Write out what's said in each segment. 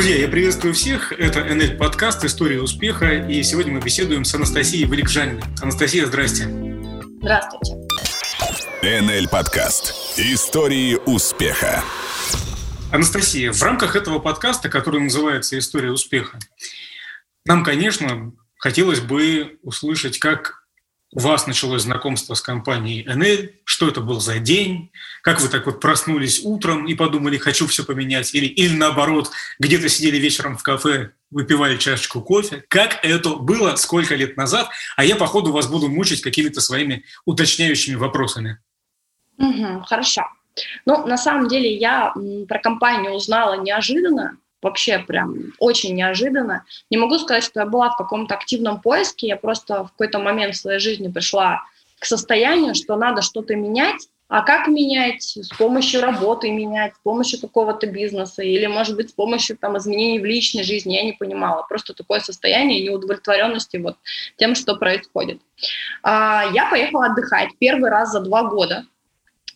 Друзья, я приветствую всех. Это НЛ подкаст «История успеха». И сегодня мы беседуем с Анастасией Великжаниной. Анастасия, здрасте. Здравствуйте. НЛ подкаст «Истории успеха». Анастасия, в рамках этого подкаста, который называется «История успеха», нам, конечно, хотелось бы услышать, как у вас началось знакомство с компанией НЛ, что это был за день, как вы так вот проснулись утром и подумали, хочу все поменять, или, или наоборот, где-то сидели вечером в кафе, выпивали чашечку кофе. Как это было, сколько лет назад, а я, по ходу, вас буду мучить какими-то своими уточняющими вопросами. Угу, хорошо. Ну, на самом деле, я про компанию узнала неожиданно, вообще прям очень неожиданно. Не могу сказать, что я была в каком-то активном поиске, я просто в какой-то момент в своей жизни пришла к состоянию, что надо что-то менять, а как менять? С помощью работы менять, с помощью какого-то бизнеса или, может быть, с помощью там, изменений в личной жизни, я не понимала. Просто такое состояние неудовлетворенности вот тем, что происходит. А, я поехала отдыхать первый раз за два года.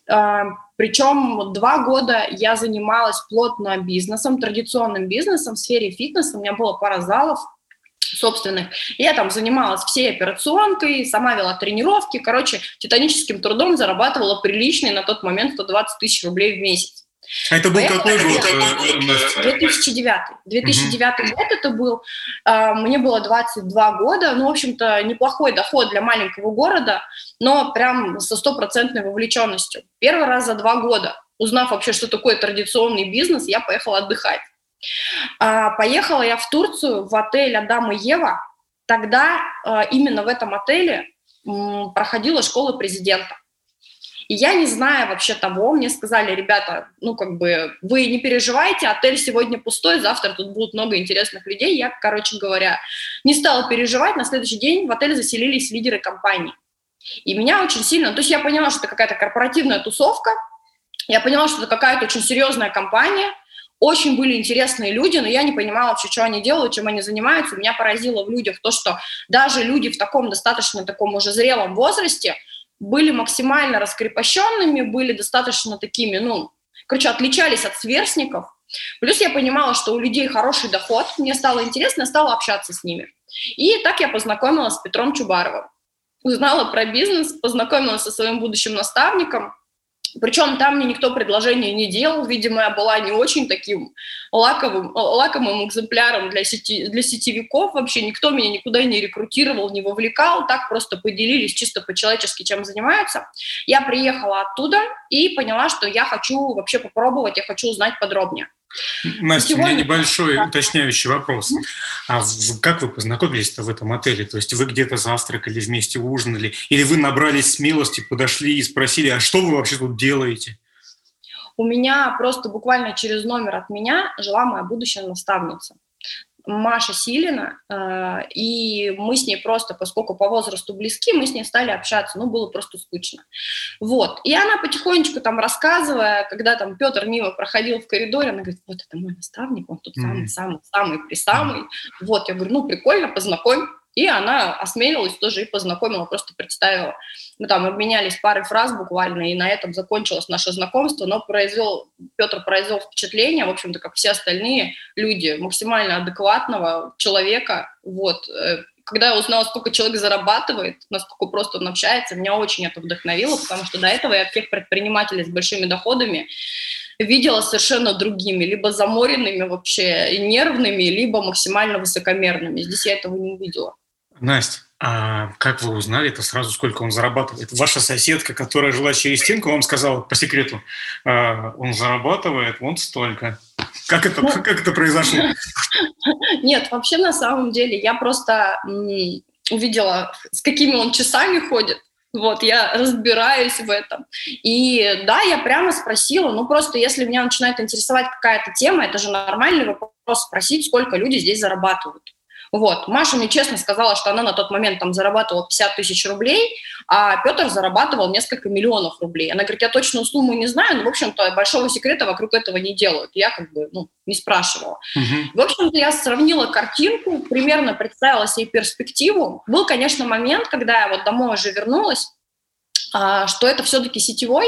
Причем два года я занималась плотно бизнесом, традиционным бизнесом в сфере фитнеса. У меня было пара залов собственных. Я там занималась всей операционкой, сама вела тренировки. Короче, титаническим трудом зарабатывала приличный на тот момент 120 тысяч рублей в месяц. А это был Поэтому какой год? 2009. 2009 угу. год это был. А, мне было 22 года. Ну, в общем-то, неплохой доход для маленького города, но прям со стопроцентной вовлеченностью. Первый раз за два года, узнав вообще, что такое традиционный бизнес, я поехала отдыхать. А, поехала я в Турцию, в отель «Адам и Ева». Тогда а, именно в этом отеле проходила школа президента. И я не знаю вообще того, мне сказали, ребята, ну как бы вы не переживайте, отель сегодня пустой, завтра тут будут много интересных людей. Я, короче говоря, не стала переживать. На следующий день в отель заселились лидеры компании. И меня очень сильно, то есть я поняла, что это какая-то корпоративная тусовка, я поняла, что это какая-то очень серьезная компания, очень были интересные люди, но я не понимала вообще, что они делают, чем они занимаются. Меня поразило в людях то, что даже люди в таком достаточно таком уже зрелом возрасте – были максимально раскрепощенными, были достаточно такими, ну, короче, отличались от сверстников. Плюс я понимала, что у людей хороший доход, мне стало интересно, я стала общаться с ними. И так я познакомилась с Петром Чубаровым. Узнала про бизнес, познакомилась со своим будущим наставником – причем там мне никто предложение не делал, видимо, я была не очень таким лаковым, лакомым экземпляром для, сети, для сетевиков, вообще никто меня никуда не рекрутировал, не вовлекал, так просто поделились чисто по-человечески, чем занимаются. Я приехала оттуда и поняла, что я хочу вообще попробовать, я хочу узнать подробнее. Настя, Сегодня... у меня небольшой да. уточняющий вопрос. А как вы познакомились-то в этом отеле? То есть вы где-то завтракали, вместе ужинали? Или вы набрались смелости, подошли и спросили, а что вы вообще тут делаете? У меня просто буквально через номер от меня жила моя будущая наставница. Маша Силина, э, и мы с ней просто, поскольку по возрасту близки, мы с ней стали общаться, ну, было просто скучно. Вот, и она потихонечку там рассказывая, когда там Петр мимо проходил в коридоре, она говорит, вот это мой наставник, он тут самый-самый-самый при самый, вот, я говорю, ну, прикольно, познакомь, и она осмелилась тоже и познакомила, просто представила. Мы там обменялись парой фраз буквально, и на этом закончилось наше знакомство, но произвел, Петр произвел впечатление, в общем-то, как все остальные люди, максимально адекватного человека, вот, э, когда я узнала, сколько человек зарабатывает, насколько просто он общается, меня очень это вдохновило, потому что до этого я всех предпринимателей с большими доходами видела совершенно другими, либо заморенными вообще, нервными, либо максимально высокомерными. Здесь я этого не увидела. Настя, а как вы узнали это сразу, сколько он зарабатывает? Ваша соседка, которая жила через стенку, вам сказала по секрету, а, он зарабатывает вот столько. Как это, ну, как это произошло? Нет, вообще на самом деле я просто увидела, с какими он часами ходит. Вот, я разбираюсь в этом. И да, я прямо спросила, ну просто если меня начинает интересовать какая-то тема, это же нормальный вопрос спросить, сколько люди здесь зарабатывают. Вот. Маша мне честно сказала, что она на тот момент там зарабатывала 50 тысяч рублей, а Петр зарабатывал несколько миллионов рублей. Она говорит, я точную сумму не знаю, но, в общем-то, большого секрета вокруг этого не делают. Я как бы, ну, не спрашивала. Угу. В общем-то, я сравнила картинку, примерно представила себе перспективу. Был, конечно, момент, когда я вот домой уже вернулась, что это все-таки сетевой,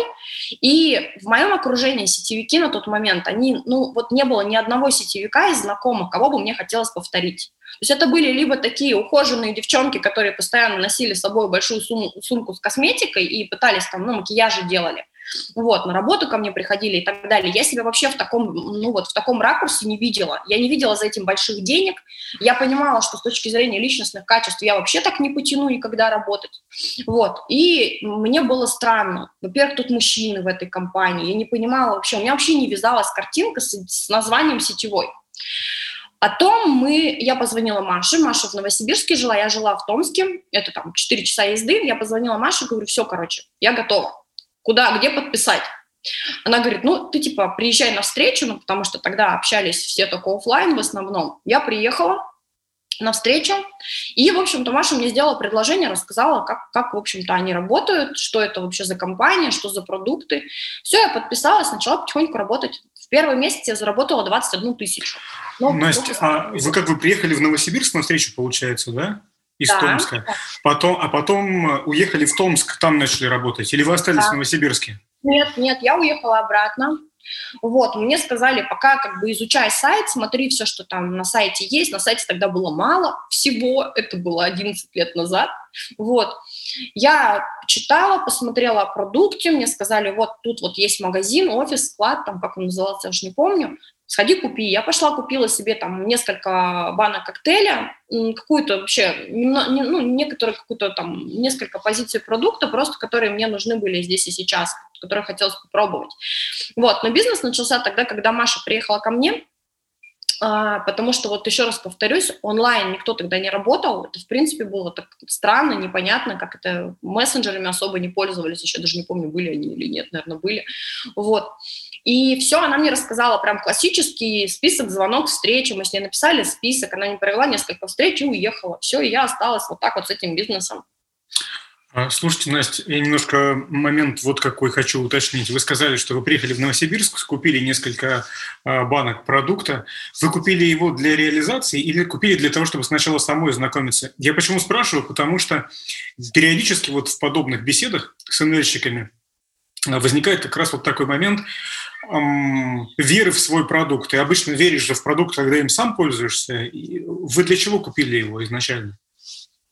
и в моем окружении сетевики на тот момент, они, ну, вот не было ни одного сетевика из знакомых, кого бы мне хотелось повторить. То есть это были либо такие ухоженные девчонки, которые постоянно носили с собой большую сумку, сумку с косметикой и пытались там, ну, макияжи делали, вот, на работу ко мне приходили и так далее. Я себя вообще в таком, ну вот, в таком ракурсе не видела. Я не видела за этим больших денег. Я понимала, что с точки зрения личностных качеств я вообще так не потяну никогда работать. Вот, и мне было странно. Во-первых, тут мужчины в этой компании. Я не понимала вообще, у меня вообще не вязалась картинка с, с названием сетевой. Потом мы, я позвонила Маше, Маша в Новосибирске жила, я жила в Томске, это там 4 часа езды, я позвонила Маше, говорю, все, короче, я готова куда, где подписать. Она говорит, ну, ты типа приезжай на встречу, ну, потому что тогда общались все только офлайн в основном. Я приехала на встречу, и, в общем-то, Маша мне сделала предложение, рассказала, как, как, в общем-то, они работают, что это вообще за компания, что за продукты. Все, я подписалась, начала потихоньку работать. В первый месяц я заработала 21 тысячу. Но Настя, а вы как вы приехали в Новосибирск на встречу, получается, да? Из да. Томска. Потом, а потом э, уехали в Томск, там начали работать? Или вы остались да. в Новосибирске? Нет, нет, я уехала обратно. Вот, мне сказали, пока как бы изучай сайт, смотри все, что там на сайте есть. На сайте тогда было мало всего, это было 11 лет назад. Вот, я читала, посмотрела о продукте, мне сказали, вот тут вот есть магазин, офис, склад, там, как он назывался, я уже не помню сходи купи. Я пошла, купила себе там несколько банок коктейля, какую-то вообще, ну, некоторые какую-то там, несколько позиций продукта, просто которые мне нужны были здесь и сейчас, которые хотелось попробовать. Вот, но бизнес начался тогда, когда Маша приехала ко мне, а, потому что, вот еще раз повторюсь, онлайн никто тогда не работал, это, в принципе, было так странно, непонятно, как это мессенджерами особо не пользовались, еще даже не помню, были они или нет, наверное, были, вот. И все, она мне рассказала прям классический список, звонок, встречи. Мы с ней написали список, она не провела несколько встреч и уехала. Все, и я осталась вот так вот с этим бизнесом. А, слушайте, Настя, я немножко момент вот какой хочу уточнить. Вы сказали, что вы приехали в Новосибирск, купили несколько а, банок продукта. Вы купили его для реализации или купили для того, чтобы сначала самой знакомиться? Я почему спрашиваю? Потому что периодически вот в подобных беседах с НЛщиками возникает как раз вот такой момент – эм, веры в свой продукт. Ты обычно веришь же в продукт, когда им сам пользуешься. Вы для чего купили его изначально?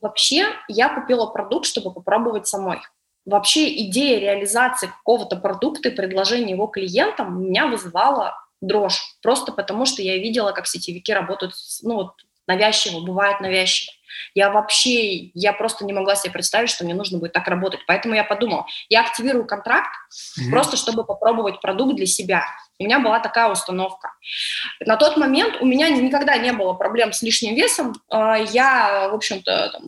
Вообще, я купила продукт, чтобы попробовать самой. Вообще идея реализации какого-то продукта и предложения его клиентам меня вызывала дрожь. Просто потому, что я видела, как сетевики работают, ну, вот, навязчиво, бывает навязчиво. Я вообще, я просто не могла себе представить, что мне нужно будет так работать. Поэтому я подумала, я активирую контракт mm-hmm. просто, чтобы попробовать продукт для себя. У меня была такая установка. На тот момент у меня никогда не было проблем с лишним весом. А, я, в общем-то,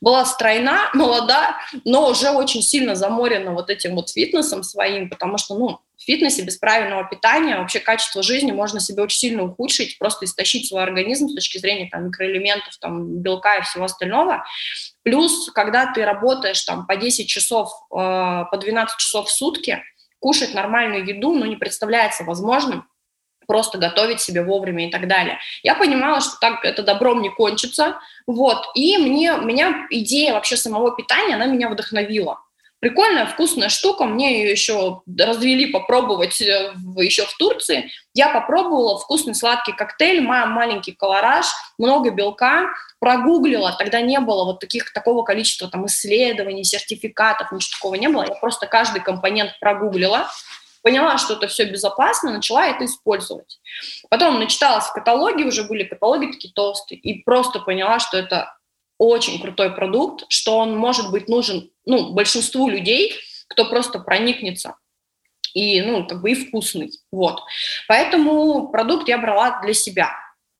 была стройна, молода, но уже очень сильно заморена вот этим вот фитнесом своим, потому что, ну, фитнесе без правильного питания вообще качество жизни можно себе очень сильно ухудшить, просто истощить свой организм с точки зрения там, микроэлементов, там, белка и всего остального. Плюс, когда ты работаешь там по 10 часов, э, по 12 часов в сутки, кушать нормальную еду, ну, не представляется возможным, просто готовить себе вовремя и так далее. Я понимала, что так это добром не кончится, вот, и мне, меня идея вообще самого питания, она меня вдохновила. Прикольная, вкусная штука, мне ее еще развели попробовать э, еще в Турции. Я попробовала вкусный сладкий коктейль, маленький колораж, много белка, прогуглила, тогда не было вот таких, такого количества там исследований, сертификатов, ничего такого не было. Я просто каждый компонент прогуглила, поняла, что это все безопасно, начала это использовать. Потом начиталась в каталоге, уже были каталоги такие толстые, и просто поняла, что это очень крутой продукт, что он может быть нужен ну, большинству людей, кто просто проникнется и, ну, как бы и вкусный, вот. Поэтому продукт я брала для себя.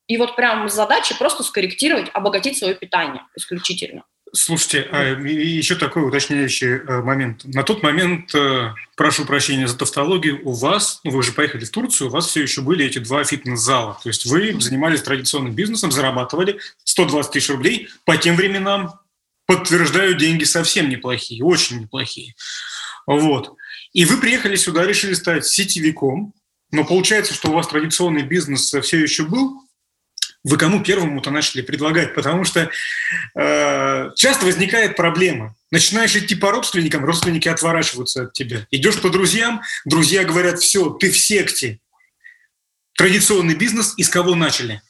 И вот прям задача просто скорректировать, обогатить свое питание исключительно. Слушайте, а еще такой уточняющий э, момент. На тот момент, э, прошу прощения за тавтологию, у вас, ну вы же поехали в Турцию, у вас все еще были эти два фитнес-зала. То есть вы занимались традиционным бизнесом, зарабатывали 120 тысяч рублей. По тем временам, подтверждаю, деньги совсем неплохие, очень неплохие. Вот. И вы приехали сюда, решили стать сетевиком, но получается, что у вас традиционный бизнес все еще был, вы кому первому-то начали предлагать? Потому что э, часто возникает проблема. Начинаешь идти по родственникам, родственники отворачиваются от тебя. Идешь по друзьям, друзья говорят, все, ты в секте. Традиционный бизнес, из кого начали?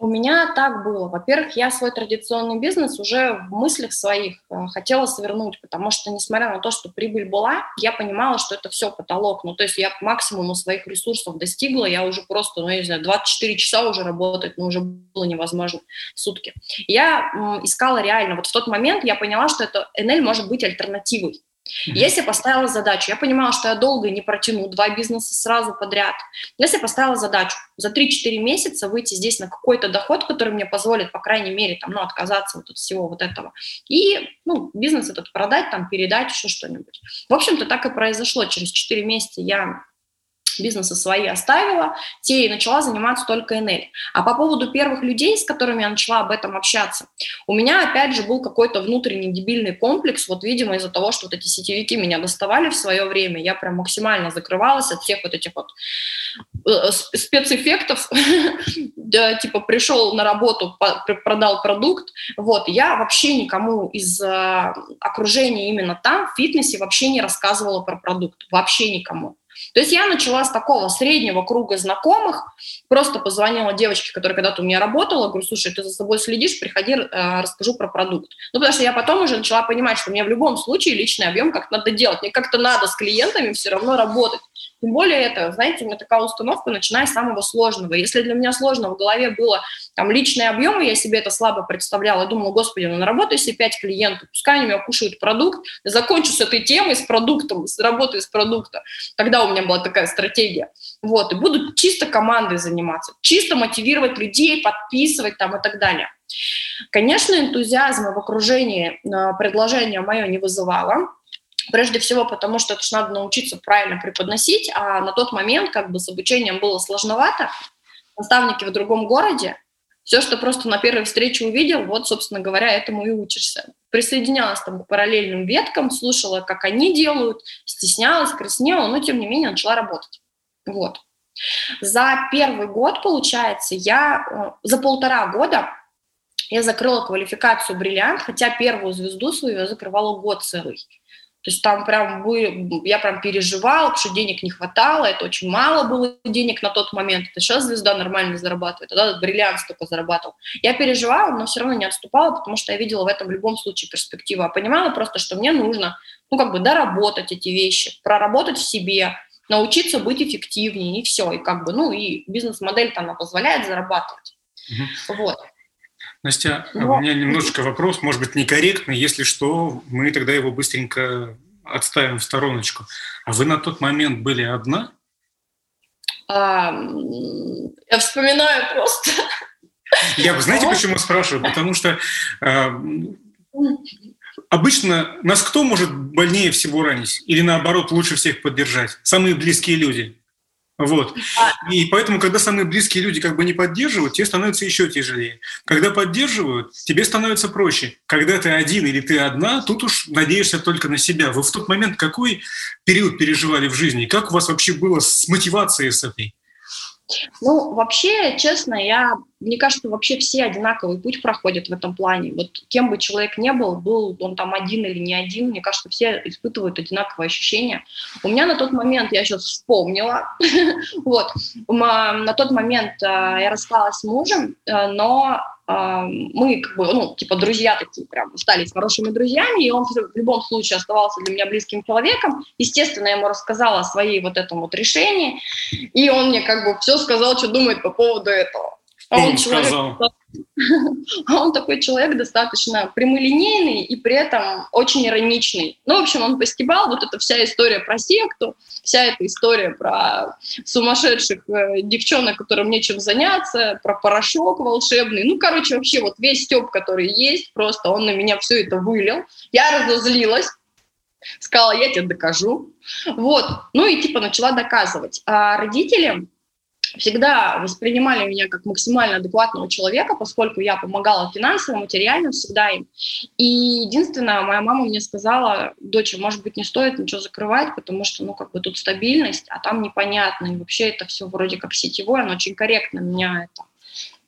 У меня так было. Во-первых, я свой традиционный бизнес уже в мыслях своих э, хотела свернуть, потому что, несмотря на то, что прибыль была, я понимала, что это все потолок. Ну, то есть я максимум своих ресурсов достигла, я уже просто, ну, я не знаю, 24 часа уже работать, ну, уже было невозможно сутки. Я искала реально, вот в тот момент я поняла, что это НЛ может быть альтернативой. Я себе поставила задачу. Я понимала, что я долго не протяну два бизнеса сразу подряд. Я себе поставила задачу за 3-4 месяца выйти здесь на какой-то доход, который мне позволит, по крайней мере, там, ну, отказаться вот от всего вот этого. И ну, бизнес этот продать, там, передать, еще что-нибудь. В общем-то, так и произошло. Через 4 месяца я бизнесы свои оставила, те и начала заниматься только НЛ. А по поводу первых людей, с которыми я начала об этом общаться, у меня опять же был какой-то внутренний дебильный комплекс, вот, видимо, из-за того, что вот эти сетевики меня доставали в свое время, я прям максимально закрывалась от всех вот этих вот э, спецэффектов, да, типа пришел на работу, продал продукт, вот, я вообще никому из э, окружения именно там, в фитнесе, вообще не рассказывала про продукт, вообще никому. То есть я начала с такого среднего круга знакомых, просто позвонила девочке, которая когда-то у меня работала, говорю, слушай, ты за собой следишь, приходи, э, расскажу про продукт. Ну, потому что я потом уже начала понимать, что мне в любом случае личный объем как-то надо делать, мне как-то надо с клиентами все равно работать. Тем более это, знаете, у меня такая установка, начиная с самого сложного. Если для меня сложно в голове было там личные объемы, я себе это слабо представляла, я думала, господи, ну наработаю себе 5 клиентов, пускай они у меня кушают продукт, я закончу с этой темой, с продуктом, с работой с продукта. Тогда у меня была такая стратегия. Вот, и буду чисто командой заниматься, чисто мотивировать людей, подписывать там и так далее. Конечно, энтузиазма в окружении э, предложение мое не вызывало, Прежде всего, потому что это же надо научиться правильно преподносить, а на тот момент как бы с обучением было сложновато. Наставники в другом городе, все, что просто на первой встрече увидел, вот, собственно говоря, этому и учишься. Присоединялась там к параллельным веткам, слушала, как они делают, стеснялась, краснела, но тем не менее начала работать. Вот. За первый год, получается, я э, за полтора года я закрыла квалификацию «Бриллиант», хотя первую звезду свою я закрывала год целый. То есть там прям вы, я прям переживала, что денег не хватало, это очень мало было денег на тот момент. Это сейчас звезда нормально зарабатывает, тогда бриллиант столько зарабатывал. Я переживала, но все равно не отступала, потому что я видела в этом в любом случае перспективу. А понимала просто, что мне нужно, ну, как бы доработать эти вещи, проработать в себе, научиться быть эффективнее, и все. И как бы, ну, и бизнес-модель-то она позволяет зарабатывать. Угу. Вот. Настя, Но... у меня немножечко вопрос, может быть, некорректный. Если что, мы тогда его быстренько отставим в стороночку. А вы на тот момент были одна? А, я вспоминаю просто. Я, знаете, почему спрашиваю? Потому что э, обычно нас кто может больнее всего ранить? Или наоборот, лучше всех поддержать? Самые близкие люди. Вот. А И поэтому, когда самые близкие люди как бы не поддерживают, тебе становится еще тяжелее. Когда поддерживают, тебе становится проще. Когда ты один или ты одна, тут уж надеешься только на себя. Вы в тот момент какой период переживали в жизни? Как у вас вообще было с мотивацией с этой? Ну, вообще, честно, я, мне кажется, вообще все одинаковый путь проходят в этом плане. Вот кем бы человек не был, был он там один или не один, мне кажется, все испытывают одинаковые ощущения. У меня на тот момент, я сейчас вспомнила, вот, на тот момент э, я рассталась с мужем, э, но мы как бы, ну, типа друзья такие прям остались хорошими друзьями, и он в любом случае оставался для меня близким человеком. Естественно, я ему рассказала о своей вот этом вот решении, и он мне как бы все сказал, что думает по поводу этого. А он, человек, а он такой человек достаточно прямолинейный и при этом очень ироничный. Ну, в общем, он постебал вот эта вся история про секту, вся эта история про сумасшедших э, девчонок, которым нечем заняться, про порошок волшебный. Ну, короче, вообще вот весь степ, который есть, просто он на меня все это вылил. Я разозлилась, сказала, я тебе докажу. Вот. Ну и типа начала доказывать. А родители всегда воспринимали меня как максимально адекватного человека, поскольку я помогала финансово, материально всегда им. И единственное, моя мама мне сказала, доча, может быть, не стоит ничего закрывать, потому что, ну, как бы тут стабильность, а там непонятно. И вообще это все вроде как сетевое, оно очень корректно меня это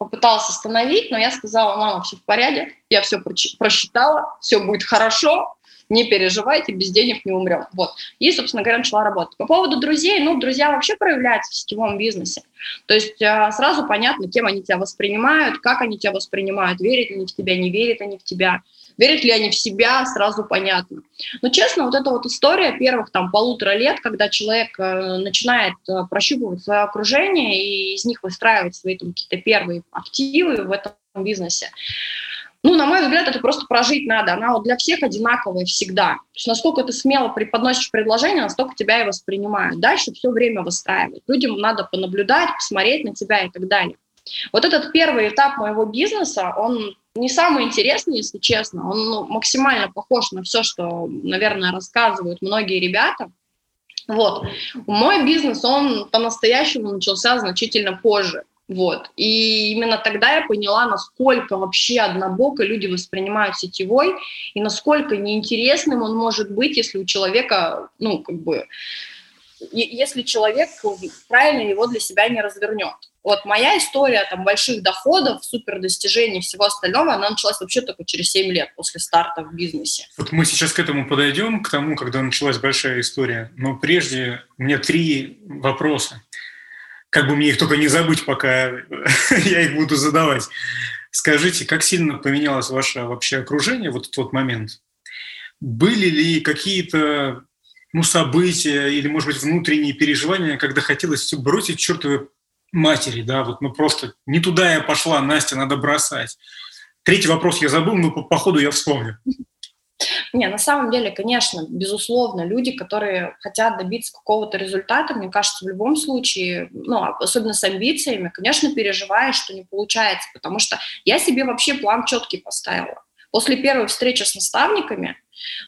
попыталась остановить, но я сказала, мама, все в порядке, я все просчитала, все будет хорошо, не переживайте, без денег не умрем. Вот. И, собственно говоря, начала работать. По поводу друзей, ну, друзья вообще проявляются в сетевом бизнесе. То есть э, сразу понятно, кем они тебя воспринимают, как они тебя воспринимают, верят они в тебя, не верят они в тебя. Верят ли они в себя, сразу понятно. Но честно, вот эта вот история первых там полутора лет, когда человек э, начинает э, прощупывать свое окружение и из них выстраивать свои там какие-то первые активы в этом бизнесе, ну, на мой взгляд, это просто прожить надо. Она вот для всех одинаковая всегда. То есть насколько ты смело преподносишь предложение, настолько тебя и воспринимают. Дальше все время выстраивать. Людям надо понаблюдать, посмотреть на тебя и так далее. Вот этот первый этап моего бизнеса, он не самый интересный, если честно. Он ну, максимально похож на все, что, наверное, рассказывают многие ребята. Вот. Мой бизнес, он по-настоящему начался значительно позже. Вот. И именно тогда я поняла, насколько вообще однобоко люди воспринимают сетевой, и насколько неинтересным он может быть, если у человека, ну, как бы, если человек правильно его для себя не развернет. Вот моя история там больших доходов, супер достижений всего остального, она началась вообще только через 7 лет после старта в бизнесе. Вот мы сейчас к этому подойдем, к тому, когда началась большая история. Но прежде у меня три вопроса. Как бы мне их только не забыть, пока я их буду задавать. Скажите, как сильно поменялось ваше вообще окружение вот в тот момент? Были ли какие-то ну, события или, может быть, внутренние переживания, когда хотелось все бросить чертовы матери, да, вот, ну, просто не туда я пошла, Настя, надо бросать. Третий вопрос я забыл, но по, по ходу я вспомню. Не, на самом деле, конечно, безусловно, люди, которые хотят добиться какого-то результата, мне кажется, в любом случае, ну, особенно с амбициями, конечно, переживаешь, что не получается, потому что я себе вообще план четкий поставила. После первой встречи с наставниками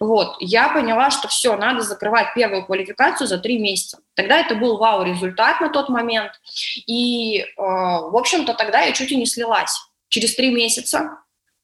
вот, я поняла, что все, надо закрывать первую квалификацию за три месяца. Тогда это был вау-результат на тот момент. И, э, в общем-то, тогда я чуть и не слилась. Через три месяца,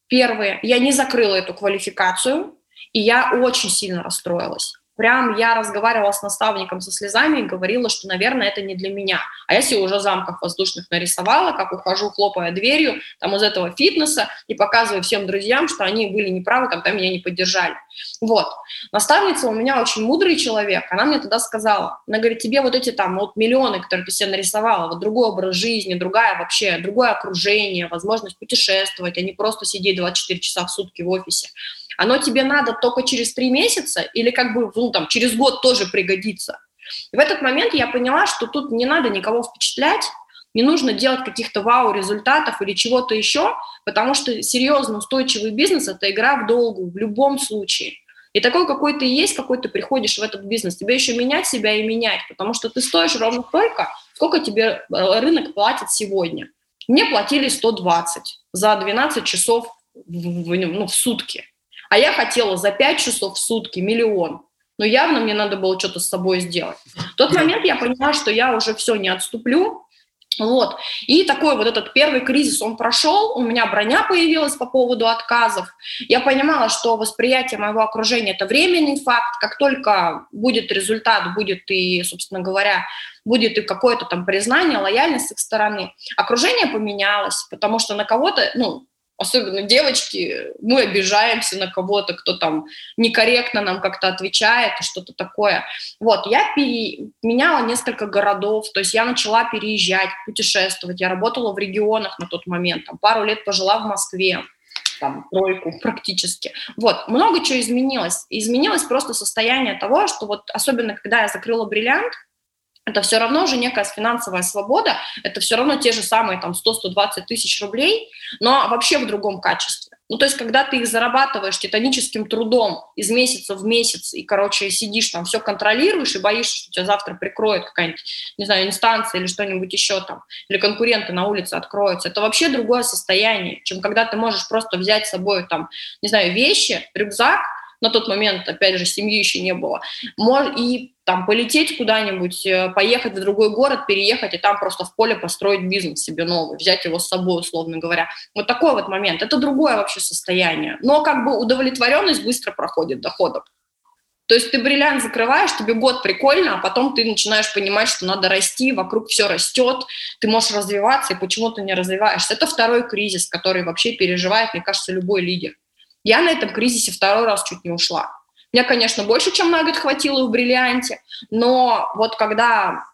первые, я не закрыла эту квалификацию, и я очень сильно расстроилась. Прям я разговаривала с наставником со слезами и говорила, что, наверное, это не для меня. А я себе уже замков воздушных нарисовала, как ухожу, хлопая дверью там из этого фитнеса и показываю всем друзьям, что они были неправы, когда меня не поддержали. Вот. Наставница у меня очень мудрый человек. Она мне тогда сказала, она говорит, тебе вот эти там вот миллионы, которые ты себе нарисовала, вот другой образ жизни, другая вообще, другое окружение, возможность путешествовать, а не просто сидеть 24 часа в сутки в офисе оно тебе надо только через три месяца или как бы, ну, там, через год тоже пригодится. И в этот момент я поняла, что тут не надо никого впечатлять, не нужно делать каких-то вау-результатов или чего-то еще, потому что серьезно устойчивый бизнес – это игра в долгу в любом случае. И такой, какой ты есть, какой ты приходишь в этот бизнес, тебе еще менять себя и менять, потому что ты стоишь ровно столько, сколько тебе э, рынок платит сегодня. Мне платили 120 за 12 часов в, в, ну, в сутки. А я хотела за 5 часов в сутки миллион. Но явно мне надо было что-то с собой сделать. В тот момент я поняла, что я уже все не отступлю, вот. И такой вот этот первый кризис, он прошел, у меня броня появилась по поводу отказов. Я понимала, что восприятие моего окружения – это временный факт. Как только будет результат, будет и, собственно говоря, будет и какое-то там признание, лояльность с их стороны. Окружение поменялось, потому что на кого-то, ну, особенно девочки, мы обижаемся на кого-то, кто там некорректно нам как-то отвечает что-то такое. Вот, я переменяла несколько городов, то есть я начала переезжать, путешествовать, я работала в регионах на тот момент, там, пару лет пожила в Москве, там, тройку практически. Вот, много чего изменилось. Изменилось просто состояние того, что вот, особенно когда я закрыла бриллиант, это все равно уже некая финансовая свобода, это все равно те же самые там 100-120 тысяч рублей, но вообще в другом качестве. Ну, то есть, когда ты их зарабатываешь титаническим трудом из месяца в месяц, и, короче, сидишь там, все контролируешь и боишься, что тебя завтра прикроет какая-нибудь, не знаю, инстанция или что-нибудь еще там, или конкуренты на улице откроются, это вообще другое состояние, чем когда ты можешь просто взять с собой там, не знаю, вещи, рюкзак, на тот момент, опять же, семьи еще не было, и там полететь куда-нибудь, э, поехать в другой город, переехать и там просто в поле построить бизнес себе новый, взять его с собой, условно говоря. Вот такой вот момент. Это другое вообще состояние. Но как бы удовлетворенность быстро проходит доходом. То есть ты бриллиант закрываешь, тебе год прикольно, а потом ты начинаешь понимать, что надо расти, вокруг все растет, ты можешь развиваться, и почему ты не развиваешься. Это второй кризис, который вообще переживает, мне кажется, любой лидер. Я на этом кризисе второй раз чуть не ушла. Мне, конечно, больше, чем на год хватило в «Бриллианте», но вот когда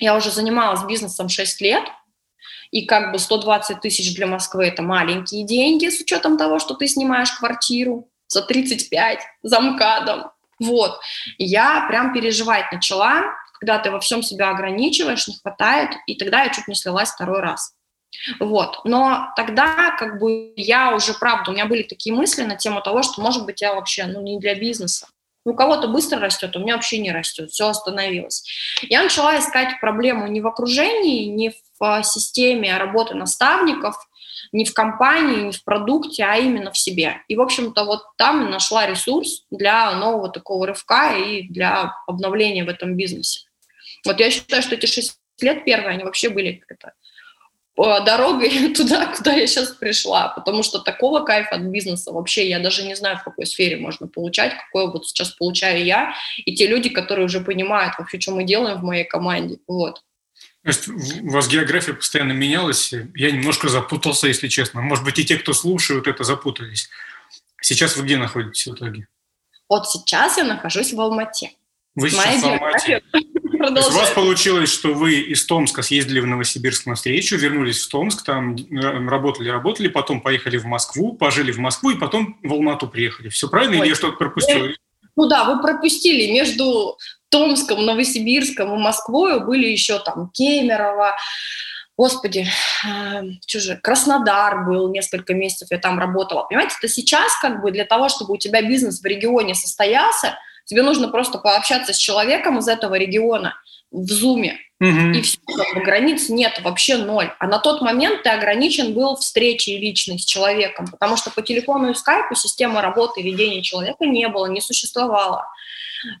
я уже занималась бизнесом 6 лет, и как бы 120 тысяч для Москвы – это маленькие деньги с учетом того, что ты снимаешь квартиру за 35, за МКАДом. Вот. Я прям переживать начала, когда ты во всем себя ограничиваешь, не хватает, и тогда я чуть не слилась второй раз. Вот. Но тогда как бы я уже, правда, у меня были такие мысли на тему того, что, может быть, я вообще ну, не для бизнеса. У кого-то быстро растет, у меня вообще не растет, все остановилось. Я начала искать проблему не в окружении, не в а, системе работы наставников, не в компании, не в продукте, а именно в себе. И, в общем-то, вот там нашла ресурс для нового такого рывка и для обновления в этом бизнесе. Вот я считаю, что эти шесть лет первые, они вообще были как-то дорогой туда, куда я сейчас пришла, потому что такого кайфа от бизнеса вообще я даже не знаю, в какой сфере можно получать, какой вот сейчас получаю я, и те люди, которые уже понимают вообще, что мы делаем в моей команде, вот. У вас география постоянно менялась. Я немножко запутался, если честно. Может быть, и те, кто слушают это, запутались. Сейчас вы где находитесь в итоге? Вот сейчас я нахожусь в Алмате. Вы сейчас Моя в Алмате? Продолжать. у вас получилось, что вы из Томска съездили в Новосибирск на встречу, вернулись в Томск, там работали, работали, потом поехали в Москву, пожили в Москву и потом в Алмату приехали. Все правильно Ой, или я что-то пропустил? Ну да, вы пропустили. Между Томском, Новосибирском и Москвой были еще там Кемерово, Господи, э, что же, Краснодар был несколько месяцев, я там работала. Понимаете, это сейчас как бы для того, чтобы у тебя бизнес в регионе состоялся, Тебе нужно просто пообщаться с человеком из этого региона в зуме, угу. и все, как бы, границ нет, вообще ноль. А на тот момент ты ограничен был встречей личной с человеком, потому что по телефону и скайпу система работы и ведения человека не было, не существовало.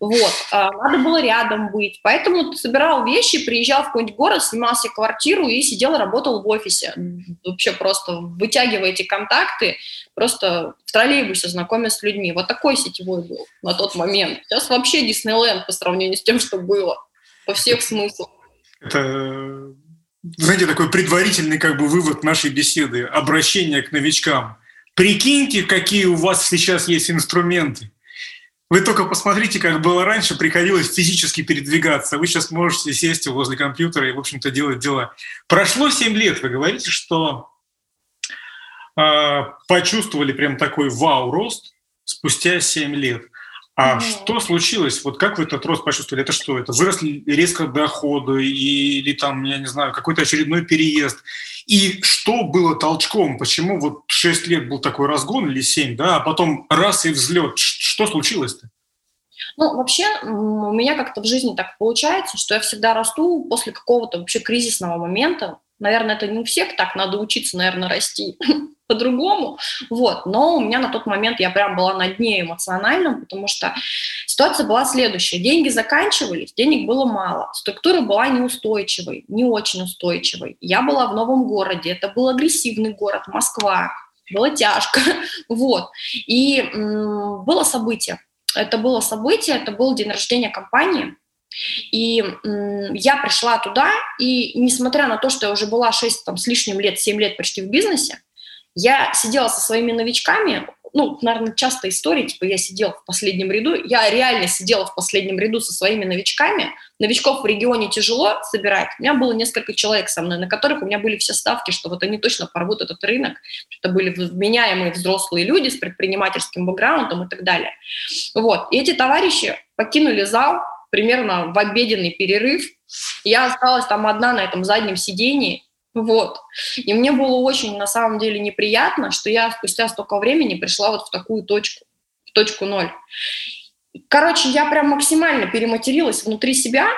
Вот. А, надо было рядом быть. Поэтому ты собирал вещи, приезжал в какой-нибудь город, снимал себе квартиру и сидел, работал в офисе. Вообще просто вытягивая эти контакты, просто в троллейбусе знакомясь с людьми. Вот такой сетевой был на тот момент. Сейчас вообще Диснейленд по сравнению с тем, что было. По всех смыслах. Это, знаете, такой предварительный как бы вывод нашей беседы, обращение к новичкам. Прикиньте, какие у вас сейчас есть инструменты вы только посмотрите, как было раньше, приходилось физически передвигаться. Вы сейчас можете сесть возле компьютера и, в общем-то, делать дела. Прошло 7 лет, вы говорите, что почувствовали прям такой вау-рост спустя 7 лет. А mm. что случилось? Вот как вы этот рост почувствовали? Это что? Это выросли резко доходы или там, я не знаю, какой-то очередной переезд? И что было толчком? Почему вот 6 лет был такой разгон или 7, да, а потом раз и взлет? Что случилось-то? Ну, вообще, у меня как-то в жизни так получается, что я всегда расту после какого-то вообще кризисного момента. Наверное, это не у всех так, надо учиться, наверное, расти по-другому, вот, но у меня на тот момент я прям была на дне эмоциональном, потому что ситуация была следующая, деньги заканчивались, денег было мало, структура была неустойчивой, не очень устойчивой, я была в новом городе, это был агрессивный город, Москва, было тяжко, вот, и было событие, это было событие, это был день рождения компании, и м, я пришла туда, и несмотря на то, что я уже была 6 там, с лишним лет, 7 лет почти в бизнесе, я сидела со своими новичками, ну, наверное, часто история, типа я сидела в последнем ряду, я реально сидела в последнем ряду со своими новичками, новичков в регионе тяжело собирать, у меня было несколько человек со мной, на которых у меня были все ставки, что вот они точно порвут этот рынок, это были вменяемые взрослые люди с предпринимательским бэкграундом и так далее. Вот, и эти товарищи покинули зал примерно в обеденный перерыв, я осталась там одна на этом заднем сидении, вот. И мне было очень, на самом деле, неприятно, что я спустя столько времени пришла вот в такую точку, в точку ноль. Короче, я прям максимально перематерилась внутри себя,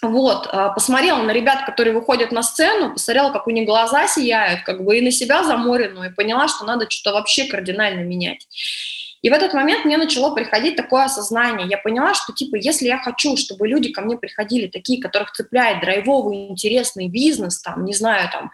вот, а, посмотрела на ребят, которые выходят на сцену, посмотрела, как у них глаза сияют, как бы и на себя заморенную, и поняла, что надо что-то вообще кардинально менять. И в этот момент мне начало приходить такое осознание. Я поняла, что, типа, если я хочу, чтобы люди ко мне приходили такие, которых цепляет драйвовый, интересный бизнес, там, не знаю, там,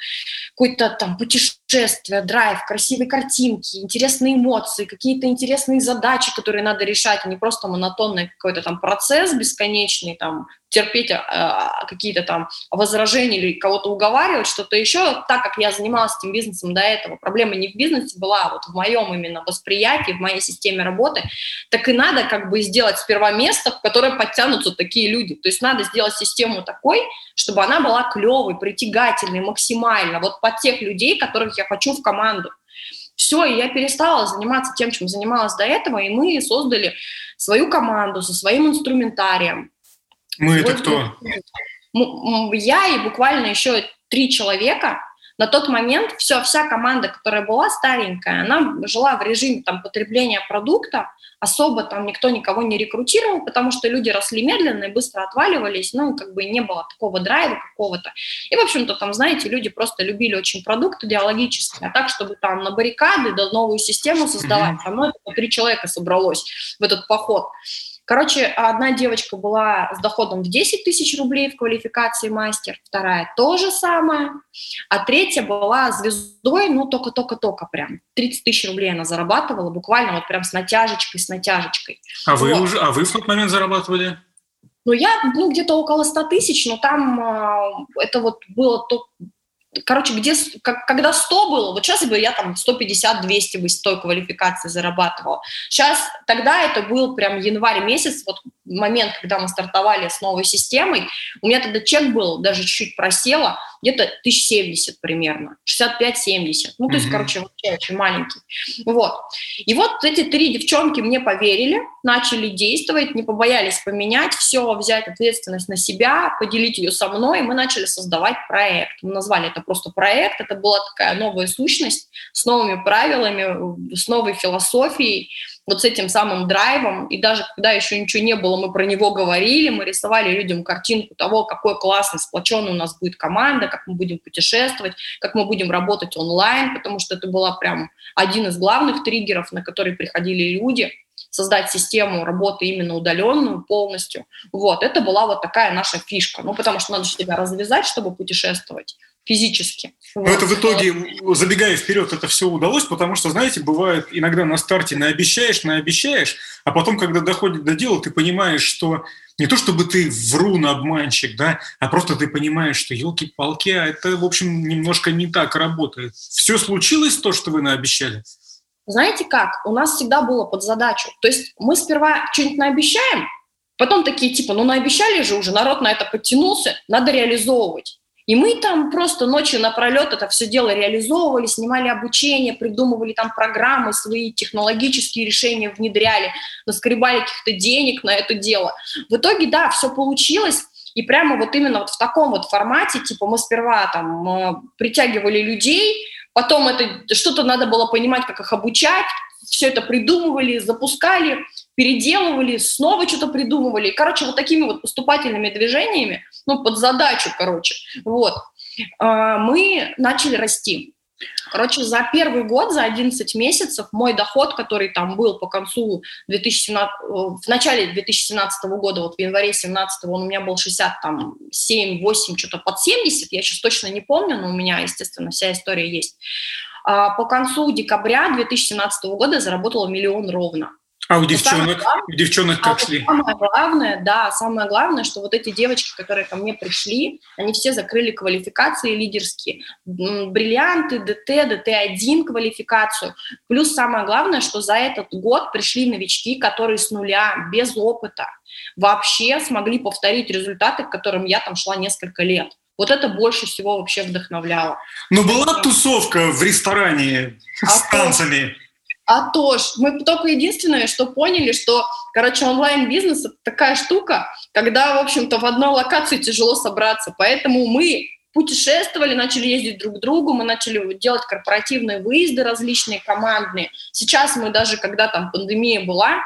какое-то там путешествие, драйв, красивые картинки, интересные эмоции, какие-то интересные задачи, которые надо решать, а не просто монотонный какой-то там процесс бесконечный, там, терпеть а, какие-то там возражения или кого-то уговаривать, что-то еще. Так как я занималась этим бизнесом до этого, проблема не в бизнесе была, а вот в моем именно восприятии, в моей системе работы, так и надо как бы сделать сперва место, в которое подтянутся такие люди. То есть надо сделать систему такой, чтобы она была клевой, притягательной максимально, вот под тех людей, которых я хочу в команду. Все, и я перестала заниматься тем, чем занималась до этого, и мы создали свою команду со своим инструментарием. Мы это кто? Я и буквально еще три человека. На тот момент все, вся команда, которая была старенькая, она жила в режиме там, потребления продукта, особо там никто никого не рекрутировал, потому что люди росли медленно и быстро отваливались, ну, как бы не было такого драйва какого-то. И, в общем-то, там, знаете, люди просто любили очень продукт идеологически, а так, чтобы там на баррикады, да, новую систему создавать, mm-hmm. оно это три человека собралось в этот поход. Короче, одна девочка была с доходом в 10 тысяч рублей в квалификации мастер, вторая то же самое, а третья была звездой, ну, только-только-только прям. 30 тысяч рублей она зарабатывала, буквально вот прям с натяжечкой, с натяжечкой. А вот. вы уже, а вы в тот момент зарабатывали? Ну, я, ну, где-то около 100 тысяч, но там э, это вот было то, короче, где, как, когда 100 было, вот сейчас бы я там 150-200 бы с той квалификации зарабатывала. Сейчас, тогда это был прям январь месяц, вот момент, когда мы стартовали с новой системой, у меня тогда чек был, даже чуть-чуть просело, где-то 1070 примерно, 65-70. Ну, то есть, mm-hmm. короче, вообще очень маленький. Вот. И вот эти три девчонки мне поверили, начали действовать, не побоялись поменять все, взять ответственность на себя, поделить ее со мной, и мы начали создавать проект. Мы назвали это просто проект, это была такая новая сущность с новыми правилами, с новой философией, вот с этим самым драйвом, и даже когда еще ничего не было, мы про него говорили, мы рисовали людям картинку того, какой классный, сплоченный у нас будет команда, как мы будем путешествовать, как мы будем работать онлайн, потому что это была прям один из главных триггеров, на который приходили люди, создать систему работы именно удаленную полностью. Вот, это была вот такая наша фишка. Ну, потому что надо себя развязать, чтобы путешествовать физически. Но вот. это в итоге, забегая вперед, это все удалось, потому что, знаете, бывает иногда на старте наобещаешь, наобещаешь, а потом, когда доходит до дела, ты понимаешь, что не то чтобы ты врун, обманщик, да, а просто ты понимаешь, что елки-палки, а это, в общем, немножко не так работает. Все случилось то, что вы наобещали? Знаете как? У нас всегда было под задачу. То есть мы сперва что-нибудь наобещаем, потом такие типа, ну наобещали же уже, народ на это подтянулся, надо реализовывать. И мы там просто ночью напролет это все дело реализовывали, снимали обучение, придумывали там программы, свои технологические решения внедряли, наскребали каких-то денег на это дело. В итоге, да, все получилось, и прямо вот именно вот в таком вот формате, типа мы сперва там э, притягивали людей, потом это что-то надо было понимать, как их обучать, все это придумывали, запускали, переделывали, снова что-то придумывали. Короче, вот такими вот поступательными движениями, ну, под задачу, короче, вот, а, мы начали расти. Короче, за первый год, за 11 месяцев мой доход, который там был по концу 2017, э, в начале 2017 года, вот в январе 2017 он у меня был 67, 8, что-то под 70, я сейчас точно не помню, но у меня, естественно, вся история есть. А по концу декабря 2017 года заработала миллион ровно. А у девчонок, главное, у девчонок как а шли? Самое главное, да, самое главное, что вот эти девочки, которые ко мне пришли, они все закрыли квалификации лидерские, бриллианты, ДТ, ДТ-1 квалификацию. Плюс самое главное, что за этот год пришли новички, которые с нуля, без опыта, вообще смогли повторить результаты, к которым я там шла несколько лет. Вот это больше всего вообще вдохновляло. Но была тусовка в ресторане а с танцами? А то ж, мы только единственное, что поняли, что, короче, онлайн-бизнес – это такая штука, когда, в общем-то, в одной локации тяжело собраться. Поэтому мы путешествовали, начали ездить друг к другу, мы начали делать корпоративные выезды различные, командные. Сейчас мы даже, когда там пандемия была,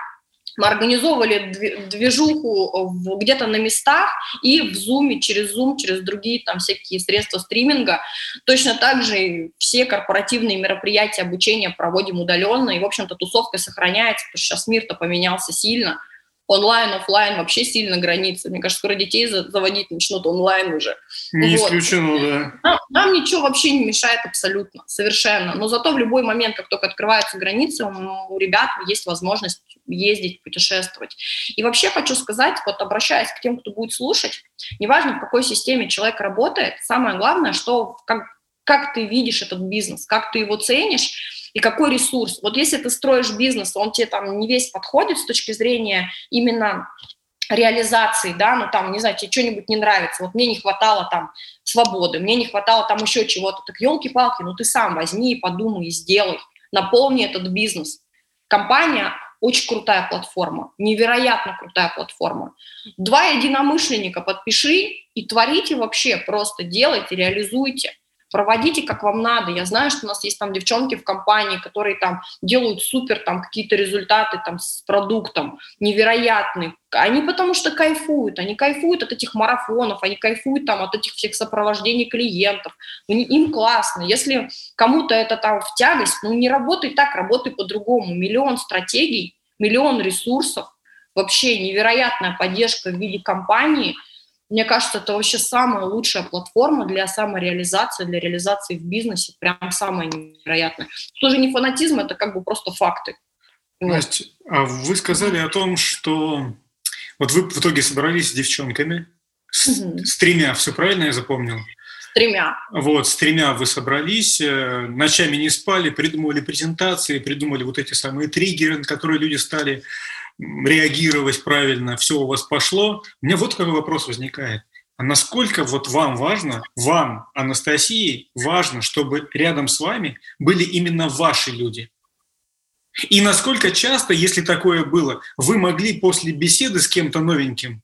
мы организовывали движуху где-то на местах и в Zoom, через Zoom, через другие там всякие средства стриминга. Точно так же все корпоративные мероприятия обучения проводим удаленно. И, в общем-то, тусовка сохраняется, потому что сейчас мир-то поменялся сильно. Онлайн, офлайн вообще сильно границы. Мне кажется, скоро детей заводить начнут онлайн уже. Не вот. исключено, да. Нам, нам ничего вообще не мешает абсолютно, совершенно. Но зато в любой момент, как только открываются границы, у ребят есть возможность ездить, путешествовать. И вообще хочу сказать, вот обращаясь к тем, кто будет слушать, неважно, в какой системе человек работает, самое главное, что как, как ты видишь этот бизнес, как ты его ценишь, и какой ресурс. Вот если ты строишь бизнес, он тебе там не весь подходит с точки зрения именно реализации, да, ну там, не знаю, тебе что-нибудь не нравится, вот мне не хватало там свободы, мне не хватало там еще чего-то, так елки-палки, ну ты сам возьми подумай, и сделай, наполни этот бизнес. Компания очень крутая платформа, невероятно крутая платформа. Два единомышленника подпиши и творите вообще, просто делайте, реализуйте проводите как вам надо. Я знаю, что у нас есть там девчонки в компании, которые там делают супер там какие-то результаты там с продуктом невероятные. Они потому что кайфуют, они кайфуют от этих марафонов, они кайфуют там от этих всех сопровождений клиентов. Им классно. Если кому-то это там в тягость, ну не работай так, работай по-другому. Миллион стратегий, миллион ресурсов, вообще невероятная поддержка в виде компании – мне кажется, это вообще самая лучшая платформа для самореализации, для реализации в бизнесе, прям самая невероятная. Тоже не фанатизм, это как бы просто факты. Настя, а вы сказали о том, что вот вы в итоге собрались с девчонками, с, угу. с тремя, все правильно я запомнил? С тремя. Вот, с тремя вы собрались, э, ночами не спали, придумывали презентации, придумали вот эти самые триггеры, на которые люди стали реагировать правильно, все у вас пошло. У меня вот какой вопрос возникает. А насколько вот вам важно, вам, Анастасии, важно, чтобы рядом с вами были именно ваши люди? И насколько часто, если такое было, вы могли после беседы с кем-то новеньким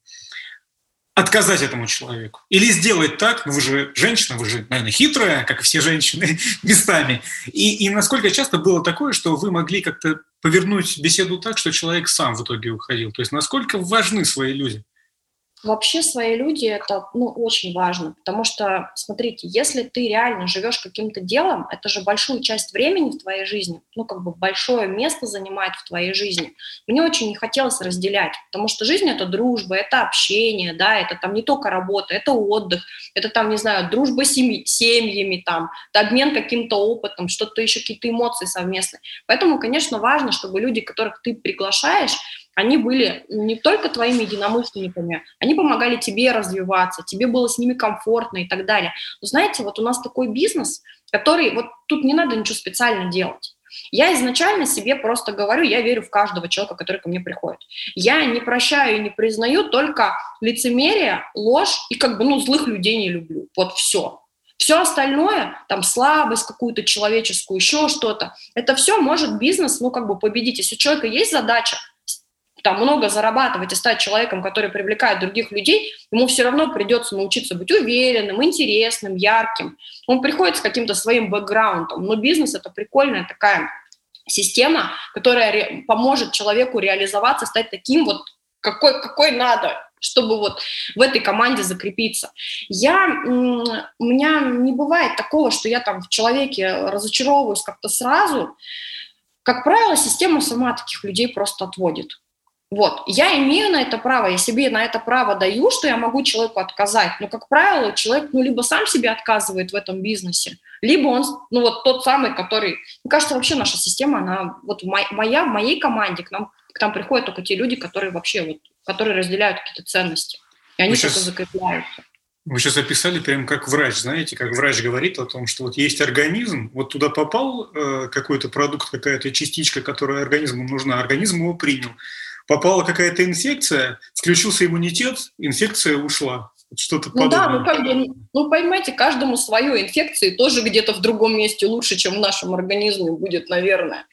отказать этому человеку. Или сделать так, ну вы же женщина, вы же, наверное, хитрая, как и все женщины местами. И, и насколько часто было такое, что вы могли как-то повернуть беседу так, что человек сам в итоге уходил? То есть насколько важны свои люди? Вообще свои люди это ну, очень важно, потому что, смотрите, если ты реально живешь каким-то делом, это же большую часть времени в твоей жизни, ну как бы большое место занимает в твоей жизни. Мне очень не хотелось разделять, потому что жизнь это дружба, это общение, да, это там не только работа, это отдых, это там, не знаю, дружба с семьи, семьями, там, это обмен каким-то опытом, что-то еще, какие-то эмоции совместные. Поэтому, конечно, важно, чтобы люди, которых ты приглашаешь, они были не только твоими единомышленниками, они помогали тебе развиваться, тебе было с ними комфортно и так далее. Но знаете, вот у нас такой бизнес, который, вот тут не надо ничего специально делать. Я изначально себе просто говорю, я верю в каждого человека, который ко мне приходит. Я не прощаю и не признаю только лицемерие, ложь и как бы, ну, злых людей не люблю. Вот все. Все остальное, там слабость какую-то человеческую, еще что-то, это все может бизнес, ну, как бы победить. Если у человека есть задача там много зарабатывать и стать человеком, который привлекает других людей, ему все равно придется научиться быть уверенным, интересным, ярким. Он приходит с каким-то своим бэкграундом, но бизнес – это прикольная такая система, которая поможет человеку реализоваться, стать таким вот, какой, какой надо, чтобы вот в этой команде закрепиться. Я, у меня не бывает такого, что я там в человеке разочаровываюсь как-то сразу. Как правило, система сама таких людей просто отводит. Вот, я имею на это право, я себе на это право даю, что я могу человеку отказать. Но, как правило, человек, ну, либо сам себе отказывает в этом бизнесе, либо он, ну, вот тот самый, который... Мне кажется, вообще наша система, она, вот моя, в моей команде к нам, к нам приходят только те люди, которые вообще, вот, которые разделяют какие-то ценности. И они сейчас, закрепляются. Вы сейчас описали прям как врач, знаете, как врач говорит о том, что вот есть организм, вот туда попал э, какой-то продукт, какая-то частичка, которая организму нужна, организм его принял попала какая-то инфекция, включился иммунитет, инфекция ушла. Что-то ну подобное. да, ну как бы, ну понимаете, каждому свое инфекции тоже где-то в другом месте лучше, чем в нашем организме будет, наверное.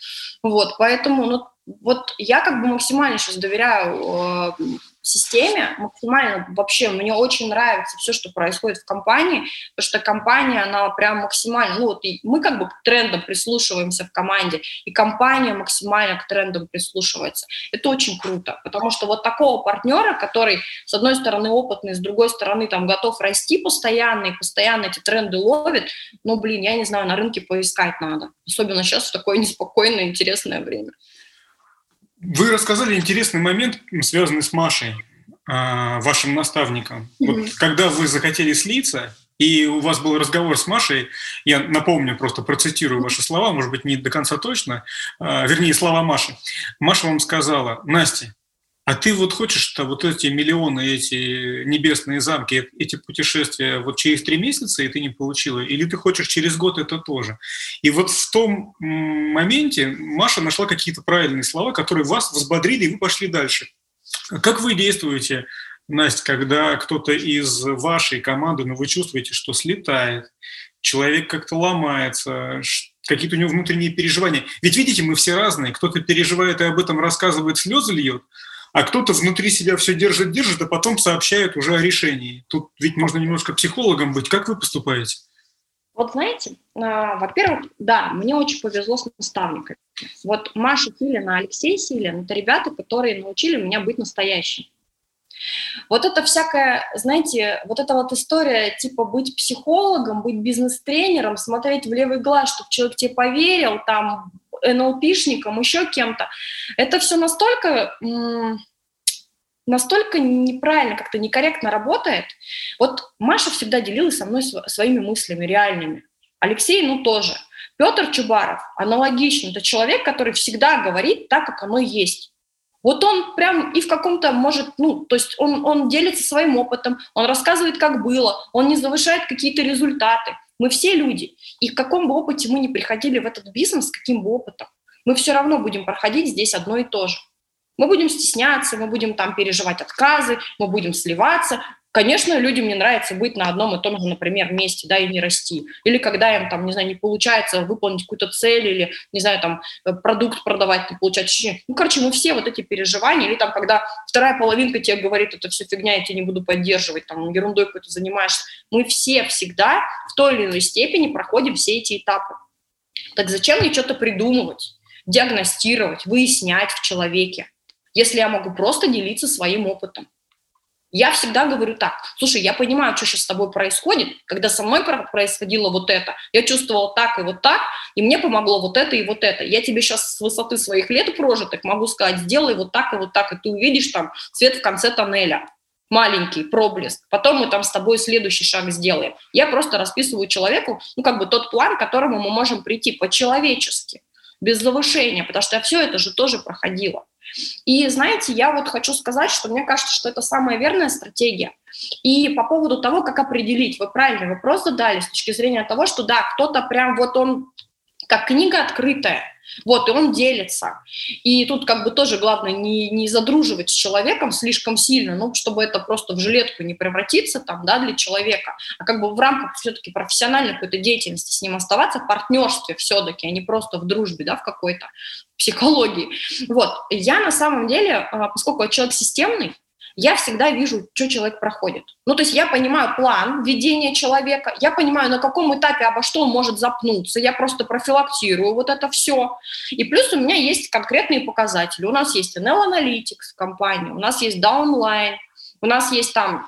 Вот, поэтому, ну, вот я как бы максимально сейчас доверяю э, системе максимально вообще мне очень нравится все, что происходит в компании, потому что компания, она прям максимально, ну вот мы как бы к трендам прислушиваемся в команде, и компания максимально к трендам прислушивается. Это очень круто, потому что вот такого партнера, который с одной стороны опытный, с другой стороны там готов расти постоянно и постоянно эти тренды ловит, ну блин, я не знаю, на рынке поискать надо, особенно сейчас в такое неспокойное, интересное время. Вы рассказали интересный момент, связанный с Машей, а, вашим наставником. Mm-hmm. Вот, когда вы захотели слиться, и у вас был разговор с Машей, я напомню, просто процитирую ваши слова, может быть, не до конца точно, а, вернее, слова Маши. Маша вам сказала, Настя, а ты вот хочешь-то вот эти миллионы, эти небесные замки, эти путешествия вот через три месяца, и ты не получила? Или ты хочешь через год это тоже? И вот в том моменте Маша нашла какие-то правильные слова, которые вас взбодрили, и вы пошли дальше. Как вы действуете Настя, когда кто-то из вашей команды, ну, вы чувствуете, что слетает, человек как-то ломается, какие-то у него внутренние переживания. Ведь видите, мы все разные. Кто-то переживает и об этом рассказывает, слезы льет, а кто-то внутри себя все держит, держит, а потом сообщает уже о решении. Тут ведь можно немножко психологом быть. Как вы поступаете? Вот знаете, а, во-первых, да, мне очень повезло с наставниками. Вот Маша Силина, Алексей Силин – это ребята, которые научили меня быть настоящим. Вот это всякая, знаете, вот эта вот история, типа быть психологом, быть бизнес-тренером, смотреть в левый глаз, чтобы человек тебе поверил, там, НЛПшником, еще кем-то, это все настолько, настолько неправильно, как-то некорректно работает. Вот Маша всегда делилась со мной своими мыслями реальными. Алексей, ну, тоже. Петр Чубаров аналогично. Это человек, который всегда говорит так, как оно есть. Вот он прям и в каком-то может, ну, то есть он, он делится своим опытом, он рассказывает, как было, он не завышает какие-то результаты. Мы все люди. И в каком бы опыте мы ни приходили в этот бизнес, каким бы опытом, мы все равно будем проходить здесь одно и то же. Мы будем стесняться, мы будем там переживать отказы, мы будем сливаться, Конечно, людям не нравится быть на одном и том же, например, месте, да, и не расти. Или когда им, там, не знаю, не получается выполнить какую-то цель, или, не знаю, там, э, продукт продавать не получается. Ну, короче, мы все вот эти переживания, или там, когда вторая половинка тебе говорит, это все фигня, я тебя не буду поддерживать, там, ерундой какой-то занимаешься. Мы все всегда в той или иной степени проходим все эти этапы. Так зачем мне что-то придумывать, диагностировать, выяснять в человеке, если я могу просто делиться своим опытом? Я всегда говорю так, слушай, я понимаю, что сейчас с тобой происходит, когда со мной происходило вот это, я чувствовала так и вот так, и мне помогло вот это и вот это. Я тебе сейчас с высоты своих лет прожитых могу сказать, сделай вот так и вот так, и ты увидишь там свет в конце тоннеля маленький проблеск, потом мы там с тобой следующий шаг сделаем. Я просто расписываю человеку, ну, как бы тот план, к которому мы можем прийти по-человечески, без завышения, потому что я все это же тоже проходила. И знаете, я вот хочу сказать, что мне кажется, что это самая верная стратегия. И по поводу того, как определить, вы правильный вопрос задали с точки зрения того, что да, кто-то прям вот он как книга открытая, вот, и он делится. И тут как бы тоже главное не, не задруживать с человеком слишком сильно, ну, чтобы это просто в жилетку не превратиться там, да, для человека, а как бы в рамках все-таки профессиональной какой-то деятельности с ним оставаться, в партнерстве все-таки, а не просто в дружбе, да, в какой-то психологии. Вот, я на самом деле, а, поскольку я человек системный, я всегда вижу, что человек проходит. Ну, то есть я понимаю план ведения человека, я понимаю, на каком этапе обо что он может запнуться, я просто профилактирую вот это все. И плюс у меня есть конкретные показатели. У нас есть NL Analytics в компании, у нас есть Downline, у нас есть там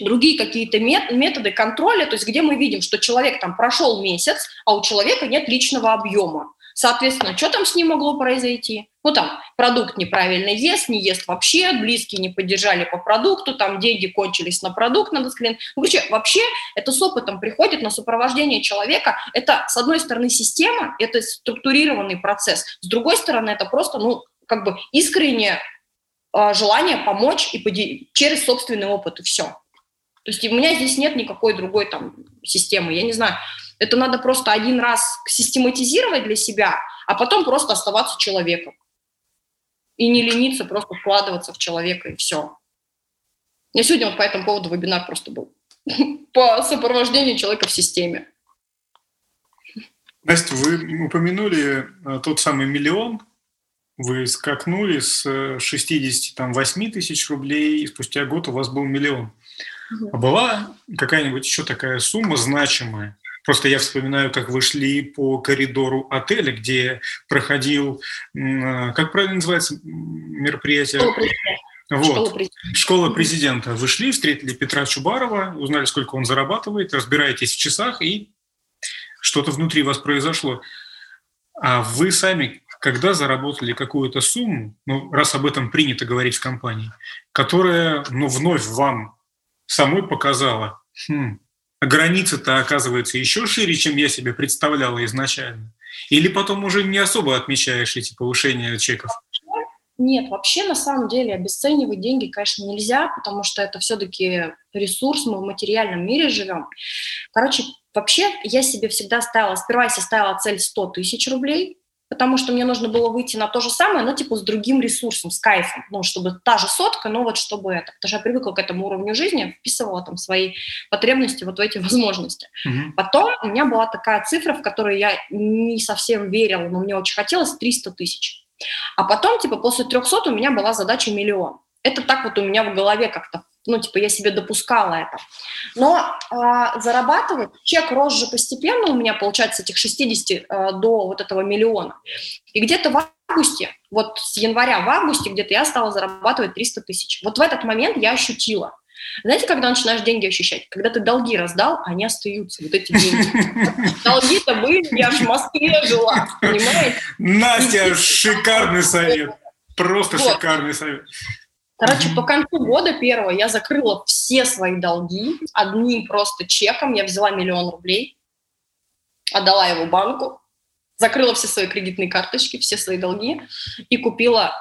другие какие-то методы контроля, то есть где мы видим, что человек там прошел месяц, а у человека нет личного объема. Соответственно, что там с ним могло произойти? Ну, там, продукт неправильно ест, не ест вообще, близкие не поддержали по продукту, там, деньги кончились на продукт, надо склеить. Ну, короче, вообще это с опытом приходит на сопровождение человека. Это, с одной стороны, система, это структурированный процесс. С другой стороны, это просто, ну, как бы искреннее э, желание помочь и поди- через собственный опыт, и все. То есть у меня здесь нет никакой другой там системы. Я не знаю, это надо просто один раз систематизировать для себя, а потом просто оставаться человеком. И не лениться, просто вкладываться в человека, и все. Меня сегодня вот по этому поводу вебинар просто был. По сопровождению человека в системе. Настя, вы упомянули э, тот самый миллион, вы скакнули с 68 тысяч рублей, и спустя год у вас был миллион. А была какая-нибудь еще такая сумма значимая, Просто я вспоминаю, как вы шли по коридору отеля, где проходил, как правильно называется мероприятие? Школа президента. Вот. Школа президента. Школа президента. Вы шли, встретили Петра Чубарова, узнали, сколько он зарабатывает, разбираетесь в часах, и что-то внутри вас произошло. А вы сами когда заработали какую-то сумму, ну, раз об этом принято говорить в компании, которая, ну, вновь вам самой показала, хм, а граница-то оказывается еще шире, чем я себе представляла изначально. Или потом уже не особо отмечаешь эти повышения чеков? Нет, вообще на самом деле обесценивать деньги, конечно, нельзя, потому что это все-таки ресурс, мы в материальном мире живем. Короче, вообще я себе всегда ставила, сперва я себе ставила цель 100 тысяч рублей, потому что мне нужно было выйти на то же самое, но типа с другим ресурсом, с кайфом, ну, чтобы та же сотка, но вот чтобы это, потому что я привыкла к этому уровню жизни, вписывала там свои потребности вот в эти возможности. Угу. Потом у меня была такая цифра, в которую я не совсем верила, но мне очень хотелось 300 тысяч. А потом, типа, после 300 у меня была задача миллион. Это так вот у меня в голове как-то, ну, типа, я себе допускала это. Но э, зарабатывать, чек рос же постепенно у меня, получается, этих 60 э, до вот этого миллиона. И где-то в августе, вот с января в августе где-то я стала зарабатывать 300 тысяч. Вот в этот момент я ощутила. Знаете, когда начинаешь деньги ощущать? Когда ты долги раздал, они остаются, вот эти деньги. Долги-то были, я аж в Москве жила, понимаете? Настя, шикарный совет. Просто шикарный совет. Короче, по концу года первого я закрыла все свои долги одним просто чеком. Я взяла миллион рублей, отдала его банку, закрыла все свои кредитные карточки, все свои долги и купила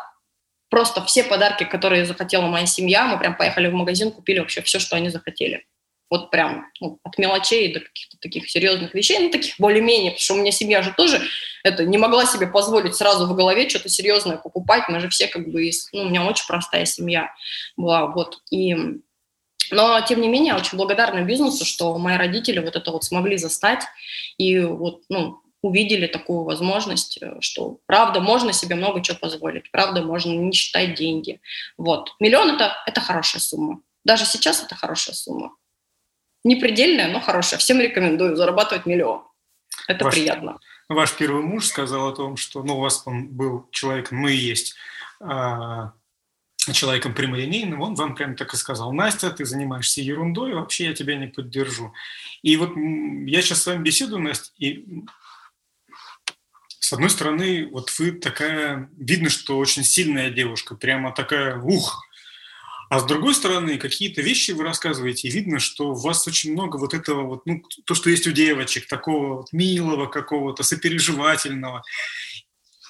просто все подарки, которые захотела моя семья. Мы прям поехали в магазин, купили вообще все, что они захотели. Вот прям ну, от мелочей до каких-то таких серьезных вещей, ну, таких более-менее, потому что у меня семья же тоже это не могла себе позволить сразу в голове что-то серьезное покупать. Мы же все как бы, ну, у меня очень простая семья была, вот. И но, тем не менее, я очень благодарна бизнесу, что мои родители вот это вот смогли застать и вот, ну, увидели такую возможность, э, что правда можно себе много чего позволить, правда можно не считать деньги. Вот. Миллион это, это хорошая сумма. Даже сейчас это хорошая сумма. Не предельная, но хорошая. Всем рекомендую зарабатывать миллион. Это ваш, приятно. Ваш первый муж сказал о том, что ну, у вас он был человеком, ну и есть, а, человеком прямолинейным, он вам прямо так и сказал, Настя, ты занимаешься ерундой, вообще я тебя не поддержу. И вот я сейчас с вами беседую, Настя, и с одной стороны, вот вы такая, видно, что очень сильная девушка, прямо такая, ух, а с другой стороны, какие-то вещи вы рассказываете, и видно, что у вас очень много вот этого вот, ну, то, что есть у девочек, такого вот милого какого-то, сопереживательного.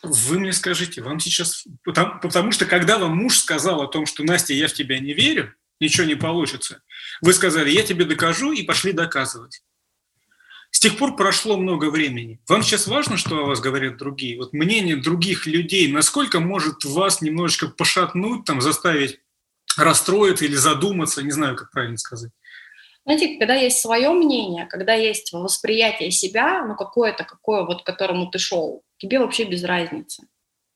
Вы мне скажите, вам сейчас... Потому, потому что когда вам муж сказал о том, что Настя, я в тебя не верю, ничего не получится, вы сказали, я тебе докажу, и пошли доказывать. С тех пор прошло много времени. Вам сейчас важно, что о вас говорят другие? Вот мнение других людей, насколько может вас немножечко пошатнуть, там, заставить расстроиться или задуматься, не знаю, как правильно сказать. Знаете, когда есть свое мнение, когда есть восприятие себя, ну какое-то, какое вот, к которому ты шел, тебе вообще без разницы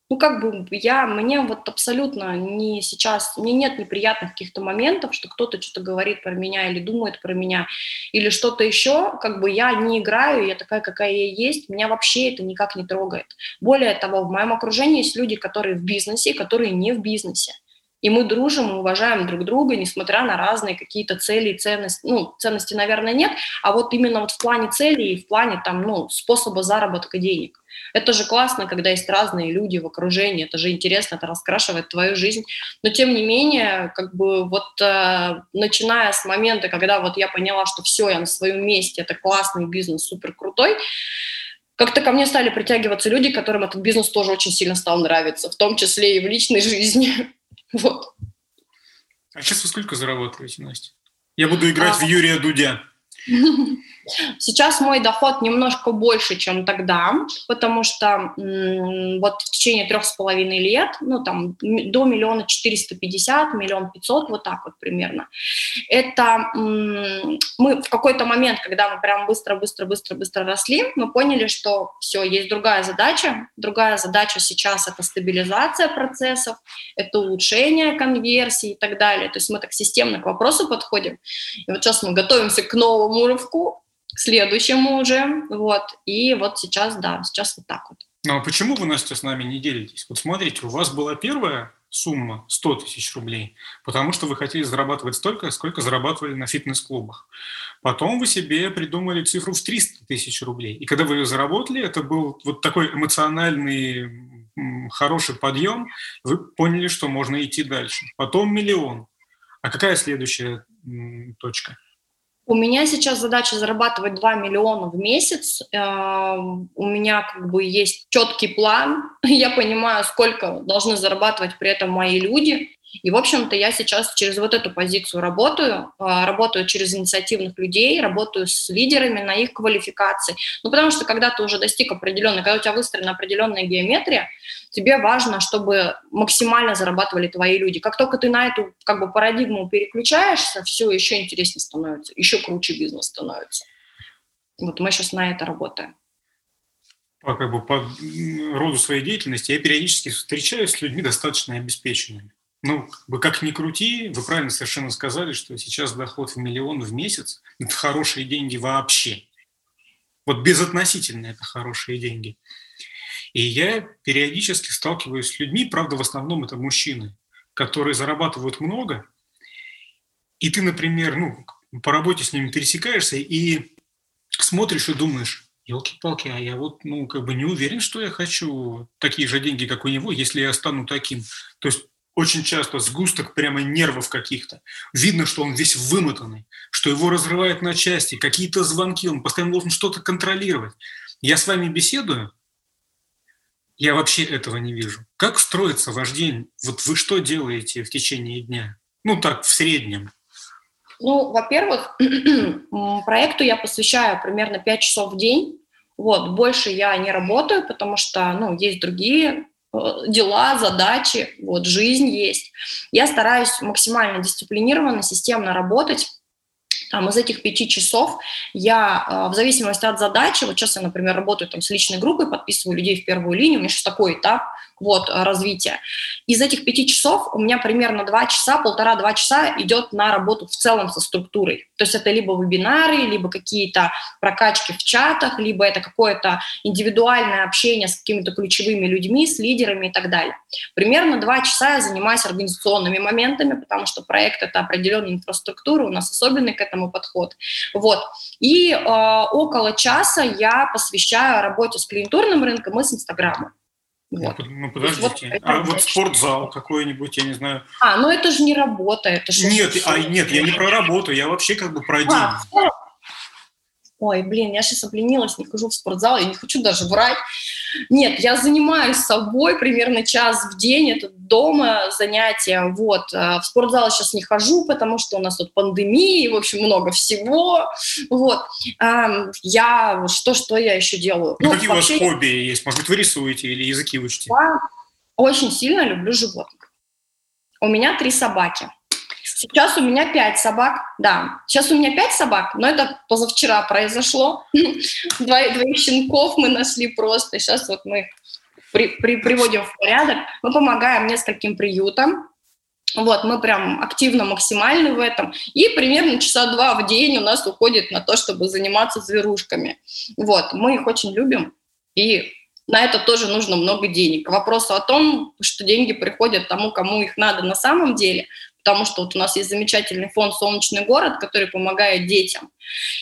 ну, как бы я, мне вот абсолютно не сейчас, мне нет неприятных каких-то моментов, что кто-то что-то говорит про меня или думает про меня, или что-то еще, как бы я не играю, я такая, какая я есть, меня вообще это никак не трогает. Более того, в моем окружении есть люди, которые в бизнесе, которые не в бизнесе. И мы дружим, мы уважаем друг друга, несмотря на разные какие-то цели и ценности. Ну, ценности, наверное, нет, а вот именно вот в плане целей и в плане там, ну, способа заработка денег. Это же классно, когда есть разные люди в окружении, это же интересно, это раскрашивает твою жизнь. Но тем не менее, как бы вот э, начиная с момента, когда вот я поняла, что все, я на своем месте, это классный бизнес, супер крутой, как-то ко мне стали притягиваться люди, которым этот бизнес тоже очень сильно стал нравиться, в том числе и в личной жизни. Вот. А сейчас вы сколько зарабатываете, Настя? Я буду играть а... в Юрия Дудя. Сейчас мой доход немножко больше, чем тогда, потому что вот в течение трех с половиной лет, ну там до миллиона четыреста пятьдесят, миллион пятьсот, вот так вот примерно. Это мы в какой-то момент, когда мы прям быстро-быстро-быстро-быстро росли, мы поняли, что все, есть другая задача. Другая задача сейчас это стабилизация процессов, это улучшение конверсии и так далее. То есть мы так системно к вопросу подходим. И вот сейчас мы готовимся к новому Муровку, к следующему уже, вот, и вот сейчас, да, сейчас вот так вот. Ну а почему вы, Настя, с нами не делитесь? Вот смотрите, у вас была первая сумма 100 тысяч рублей, потому что вы хотели зарабатывать столько, сколько зарабатывали на фитнес-клубах. Потом вы себе придумали цифру в 300 тысяч рублей. И когда вы ее заработали, это был вот такой эмоциональный хороший подъем, вы поняли, что можно идти дальше. Потом миллион. А какая следующая точка? У меня сейчас задача зарабатывать 2 миллиона в месяц. Эм, у меня как бы есть четкий план. Я понимаю, сколько должны зарабатывать при этом мои люди. И, в общем-то, я сейчас через вот эту позицию работаю, а, работаю через инициативных людей, работаю с лидерами на их квалификации. Ну, потому что когда ты уже достиг определенной, когда у тебя выстроена определенная геометрия, тебе важно, чтобы максимально зарабатывали твои люди. Как только ты на эту как бы парадигму переключаешься, все еще интереснее становится, еще круче бизнес становится. Вот мы сейчас на это работаем по, как бы, по роду своей деятельности я периодически встречаюсь с людьми достаточно обеспеченными. Ну, как ни крути, вы правильно совершенно сказали, что сейчас доход в миллион в месяц – это хорошие деньги вообще. Вот безотносительно это хорошие деньги. И я периодически сталкиваюсь с людьми, правда, в основном это мужчины, которые зарабатывают много, и ты, например, ну, по работе с ними пересекаешься и смотришь и думаешь, елки-палки, а я вот, ну, как бы не уверен, что я хочу такие же деньги, как у него, если я стану таким. То есть очень часто сгусток прямо нервов каких-то. Видно, что он весь вымотанный, что его разрывает на части, какие-то звонки, он постоянно должен что-то контролировать. Я с вами беседую, я вообще этого не вижу. Как строится ваш день? Вот вы что делаете в течение дня? Ну так, в среднем. Ну, во-первых, проекту я посвящаю примерно 5 часов в день. Вот, больше я не работаю, потому что, ну, есть другие дела, задачи, вот жизнь есть. Я стараюсь максимально дисциплинированно, системно работать. Там, из этих пяти часов я, э, в зависимости от задачи, вот сейчас я, например, работаю там с личной группой, подписываю людей в первую линию, у меня сейчас такой этап, вот, э, развития. Из этих пяти часов у меня примерно два часа, полтора-два часа идет на работу в целом со структурой. То есть это либо вебинары, либо какие-то прокачки в чатах, либо это какое-то индивидуальное общение с какими-то ключевыми людьми, с лидерами и так далее. Примерно два часа я занимаюсь организационными моментами, потому что проект — это определенная инфраструктура, у нас особенный к этому подход. Вот. И э, около часа я посвящаю работе с клиентурным рынком и с Инстаграмом. Вот. Ну, подождите. Вот, а вот спортзал какой-нибудь, я не знаю. А, ну это же не работа, это же... Нет, а, нет, я не про работу, я вообще как бы про а, день. Ой, блин, я сейчас обленилась, не хожу в спортзал, я не хочу даже врать. Нет, я занимаюсь собой примерно час в день, это дома занятия, вот. А в спортзал сейчас не хожу, потому что у нас тут пандемия, в общем, много всего, вот. Я, что, что я еще делаю? Ну, ну какие вообще... у вас хобби есть? Может быть, вы рисуете или языки учите? Я очень сильно люблю животных. У меня три собаки. Сейчас у меня пять собак, да. Сейчас у меня пять собак, но это позавчера произошло. Двоих, щенков мы нашли просто. Сейчас вот мы при, при, приводим в порядок. Мы помогаем нескольким приютам. Вот, мы прям активно максимальны в этом. И примерно часа два в день у нас уходит на то, чтобы заниматься зверушками. Вот, мы их очень любим. И на это тоже нужно много денег. К вопросу о том, что деньги приходят тому, кому их надо на самом деле, потому что вот у нас есть замечательный фонд «Солнечный город», который помогает детям.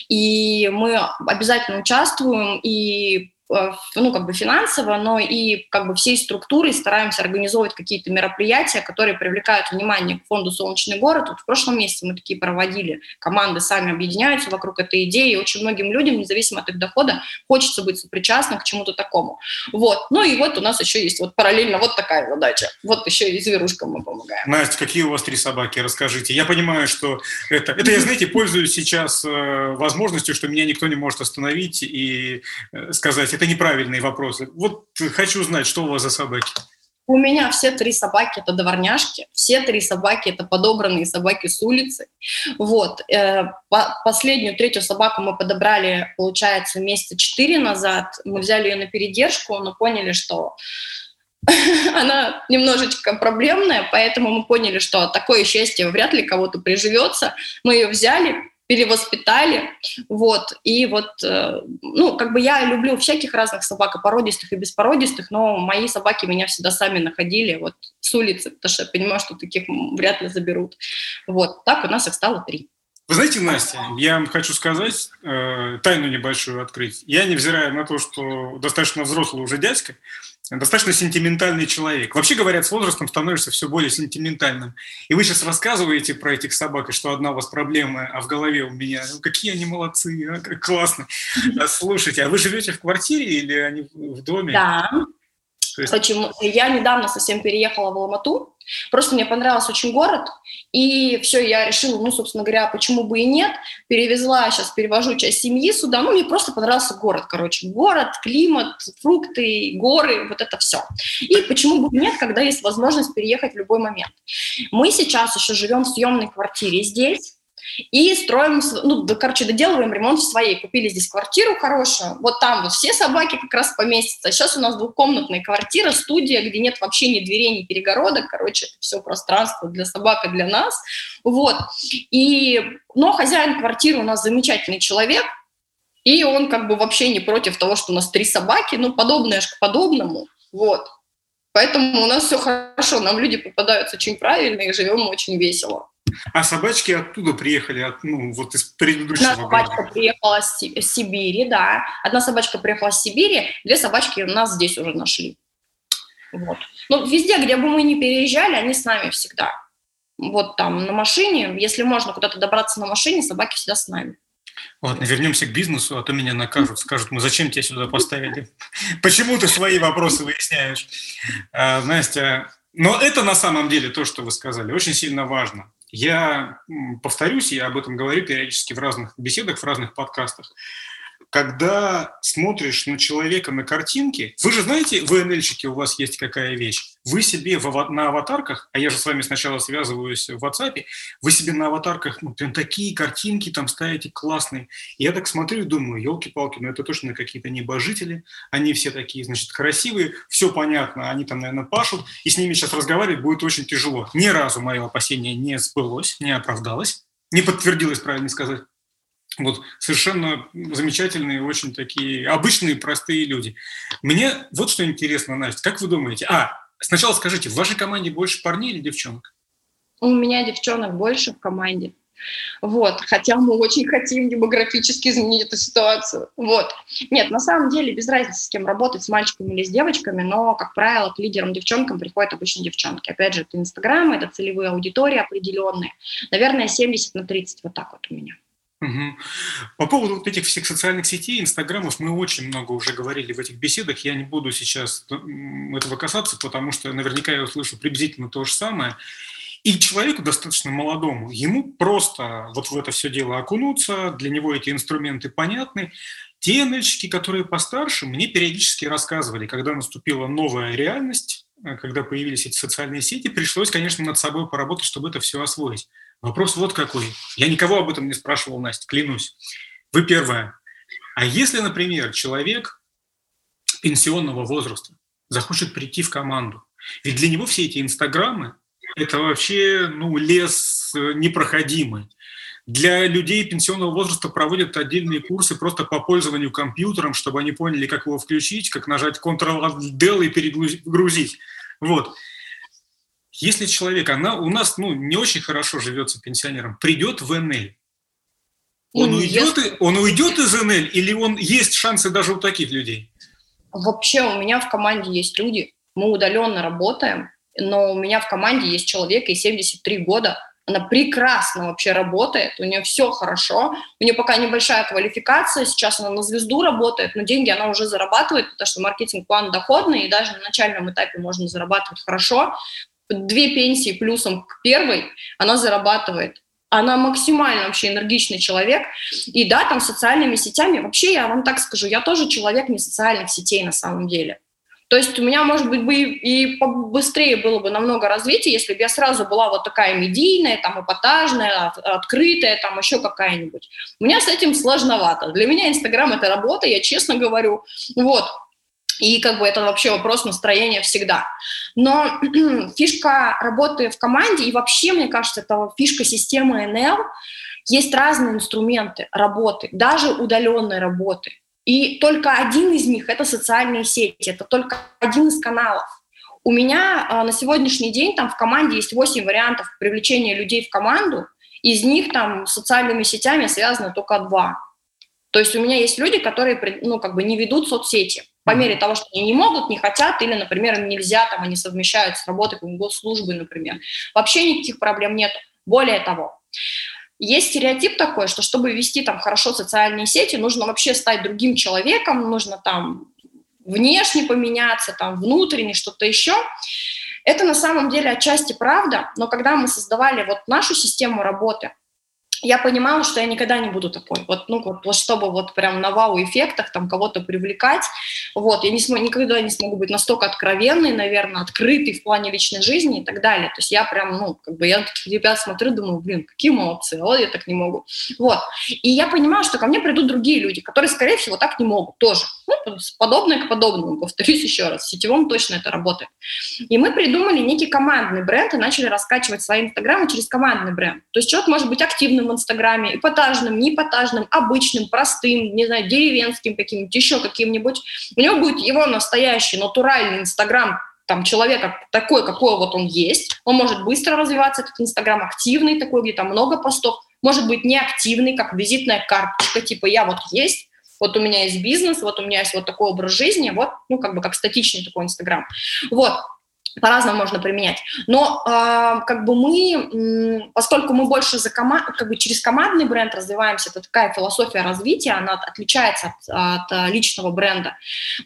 И мы обязательно участвуем и ну, как бы финансово, но и как бы всей структурой стараемся организовывать какие-то мероприятия, которые привлекают внимание к фонду «Солнечный город». Вот в прошлом месяце мы такие проводили, команды сами объединяются вокруг этой идеи, и очень многим людям, независимо от их дохода, хочется быть сопричастным к чему-то такому. Вот. Ну и вот у нас еще есть вот параллельно вот такая задача. Вот еще и зверушкам мы помогаем. Настя, какие у вас три собаки? Расскажите. Я понимаю, что это... Это я, знаете, пользуюсь сейчас э, возможностью, что меня никто не может остановить и э, сказать, это неправильные вопросы. Вот хочу знать, что у вас за собаки. У меня все три собаки – это дворняжки, все три собаки – это подобранные собаки с улицы. Вот. Э, последнюю, третью собаку мы подобрали, получается, месяца четыре назад. Мы взяли ее на передержку, но поняли, что она немножечко проблемная, поэтому мы поняли, что такое счастье вряд ли кого-то приживется. Мы ее взяли, перевоспитали, вот, и вот, э, ну, как бы я люблю всяких разных собак, и породистых, и беспородистых, но мои собаки меня всегда сами находили, вот, с улицы, потому что я понимаю, что таких вряд ли заберут, вот, так у нас их стало три. Вы знаете, Настя, я вам хочу сказать, э, тайну небольшую открыть. Я, невзирая на то, что достаточно взрослый уже дядька, достаточно сентиментальный человек. Вообще, говорят, с возрастом становишься все более сентиментальным. И вы сейчас рассказываете про этих собак, и что одна у вас проблема, а в голове у меня, ну, какие они молодцы, а, как классно. А, слушайте, а вы живете в квартире или они в доме? Да. Есть... Почему? Я недавно совсем переехала в Алмату, Просто мне понравился очень город, и все, я решила, ну, собственно говоря, почему бы и нет. Перевезла, сейчас перевожу часть семьи сюда. Ну, мне просто понравился город, короче. Город, климат, фрукты, горы, вот это все. И почему бы и нет, когда есть возможность переехать в любой момент. Мы сейчас еще живем в съемной квартире здесь, и строим, ну, да, короче, доделываем ремонт в своей. Купили здесь квартиру хорошую, вот там вот все собаки как раз поместятся. Сейчас у нас двухкомнатная квартира, студия, где нет вообще ни дверей, ни перегородок, короче, это все пространство для собак и для нас, вот. И, но хозяин квартиры у нас замечательный человек, и он как бы вообще не против того, что у нас три собаки, ну, подобное же к подобному, вот. Поэтому у нас все хорошо, нам люди попадаются очень правильные, живем очень весело. А собачки оттуда приехали, от, ну, вот из предыдущего Одна собачка приехала с Сибири, да. Одна собачка приехала с Сибири, две собачки у нас здесь уже нашли. Вот. Ну, везде, где бы мы ни переезжали, они с нами всегда. Вот там на машине, если можно куда-то добраться на машине, собаки всегда с нами. Ладно, вернемся к бизнесу, а то меня накажут, скажут, мы зачем тебя сюда поставили? Почему ты свои вопросы выясняешь? А, Настя, но это на самом деле то, что вы сказали, очень сильно важно. Я повторюсь, я об этом говорю периодически в разных беседах, в разных подкастах когда смотришь на человека на картинке, вы же знаете, в НЛ-щике у вас есть какая вещь. Вы себе в, на аватарках, а я же с вами сначала связываюсь в WhatsApp, вы себе на аватарках ну, прям такие картинки там ставите классные. я так смотрю и думаю, елки-палки, ну это точно какие-то небожители, они все такие, значит, красивые, все понятно, они там, наверное, пашут, и с ними сейчас разговаривать будет очень тяжело. Ни разу мое опасение не сбылось, не оправдалось, не подтвердилось, правильно сказать. Вот совершенно замечательные, очень такие обычные, простые люди. Мне вот что интересно, Настя, как вы думаете? А, сначала скажите, в вашей команде больше парней или девчонок? У меня девчонок больше в команде. Вот, хотя мы очень хотим демографически изменить эту ситуацию. Вот. Нет, на самом деле без разницы, с кем работать, с мальчиками или с девочками, но, как правило, к лидерам девчонкам приходят обычно девчонки. Опять же, это Инстаграм, это целевые аудитории определенные. Наверное, 70 на 30, вот так вот у меня. По поводу вот этих всех социальных сетей, инстаграмов, мы очень много уже говорили в этих беседах. Я не буду сейчас этого касаться, потому что наверняка я услышу приблизительно то же самое. И человеку достаточно молодому, ему просто вот в это все дело окунуться, для него эти инструменты понятны. Те нельщики, которые постарше, мне периодически рассказывали, когда наступила новая реальность, э, когда появились эти социальные сети, пришлось, конечно, над собой поработать, чтобы это все освоить. Вопрос вот какой. Я никого об этом не спрашивал, Настя, клянусь. Вы первая. А если, например, человек пенсионного возраста захочет прийти в команду, ведь для него все эти инстаграмы – это вообще ну, лес непроходимый. Для людей пенсионного возраста проводят отдельные курсы просто по пользованию компьютером, чтобы они поняли, как его включить, как нажать Ctrl-Del и перегрузить. Вот. Если человек, она у нас ну, не очень хорошо живется пенсионером, придет в НЛ, он уйдет, он уйдет из НЛ или он есть шансы даже у таких людей? Вообще у меня в команде есть люди, мы удаленно работаем, но у меня в команде есть человек, ей 73 года, она прекрасно вообще работает, у нее все хорошо, у нее пока небольшая квалификация, сейчас она на звезду работает, но деньги она уже зарабатывает, потому что маркетинг-план доходный, и даже на начальном этапе можно зарабатывать хорошо, две пенсии плюсом к первой она зарабатывает. Она максимально вообще энергичный человек. И да, там социальными сетями, вообще я вам так скажу, я тоже человек не социальных сетей на самом деле. То есть у меня, может быть, бы и быстрее было бы намного развития, если бы я сразу была вот такая медийная, там, эпатажная, открытая, там, еще какая-нибудь. У меня с этим сложновато. Для меня Инстаграм – это работа, я честно говорю. Вот. И как бы это вообще вопрос настроения всегда. Но фишка работы в команде, и вообще, мне кажется, это фишка системы НЛ, Есть разные инструменты работы, даже удаленной работы. И только один из них – это социальные сети, это только один из каналов. У меня а, на сегодняшний день там в команде есть 8 вариантов привлечения людей в команду, из них там социальными сетями связаны только два. То есть у меня есть люди, которые ну, как бы не ведут соцсети по мере того, что они не могут, не хотят, или, например, им нельзя, там, они совмещают с работой госслужбы, например. Вообще никаких проблем нет. Более того, есть стереотип такой, что чтобы вести там хорошо социальные сети, нужно вообще стать другим человеком, нужно там внешне поменяться, там внутренне что-то еще. Это на самом деле отчасти правда, но когда мы создавали вот нашу систему работы, я понимала, что я никогда не буду такой. Вот, ну, вот, чтобы вот прям на вау-эффектах там кого-то привлекать, вот, я не смог, никогда не смогу быть настолько откровенной, наверное, открытой в плане личной жизни и так далее. То есть я прям, ну, как бы я таких ребят смотрю, думаю, блин, какие молодцы, вот я так не могу. Вот. И я понимала, что ко мне придут другие люди, которые, скорее всего, так не могут тоже. Ну, подобное к подобному, повторюсь еще раз, в сетевом точно это работает. И мы придумали некий командный бренд и начали раскачивать свои инстаграмы через командный бренд. То есть человек может быть активным Инстаграме, эпатажным, не эпатажным, обычным, простым, не знаю, деревенским каким-нибудь, еще каким-нибудь. У него будет его настоящий, натуральный Инстаграм, там человека такой, какой вот он есть. Он может быстро развиваться, этот Инстаграм активный такой, где там много постов. Может быть неактивный, как визитная карточка, типа я вот есть, вот у меня есть бизнес, вот у меня есть вот такой образ жизни, вот, ну, как бы как статичный такой Инстаграм. Вот, по-разному можно применять. Но э, как бы мы, поскольку мы больше за команд, как бы через командный бренд развиваемся, это такая философия развития, она отличается от, от личного бренда.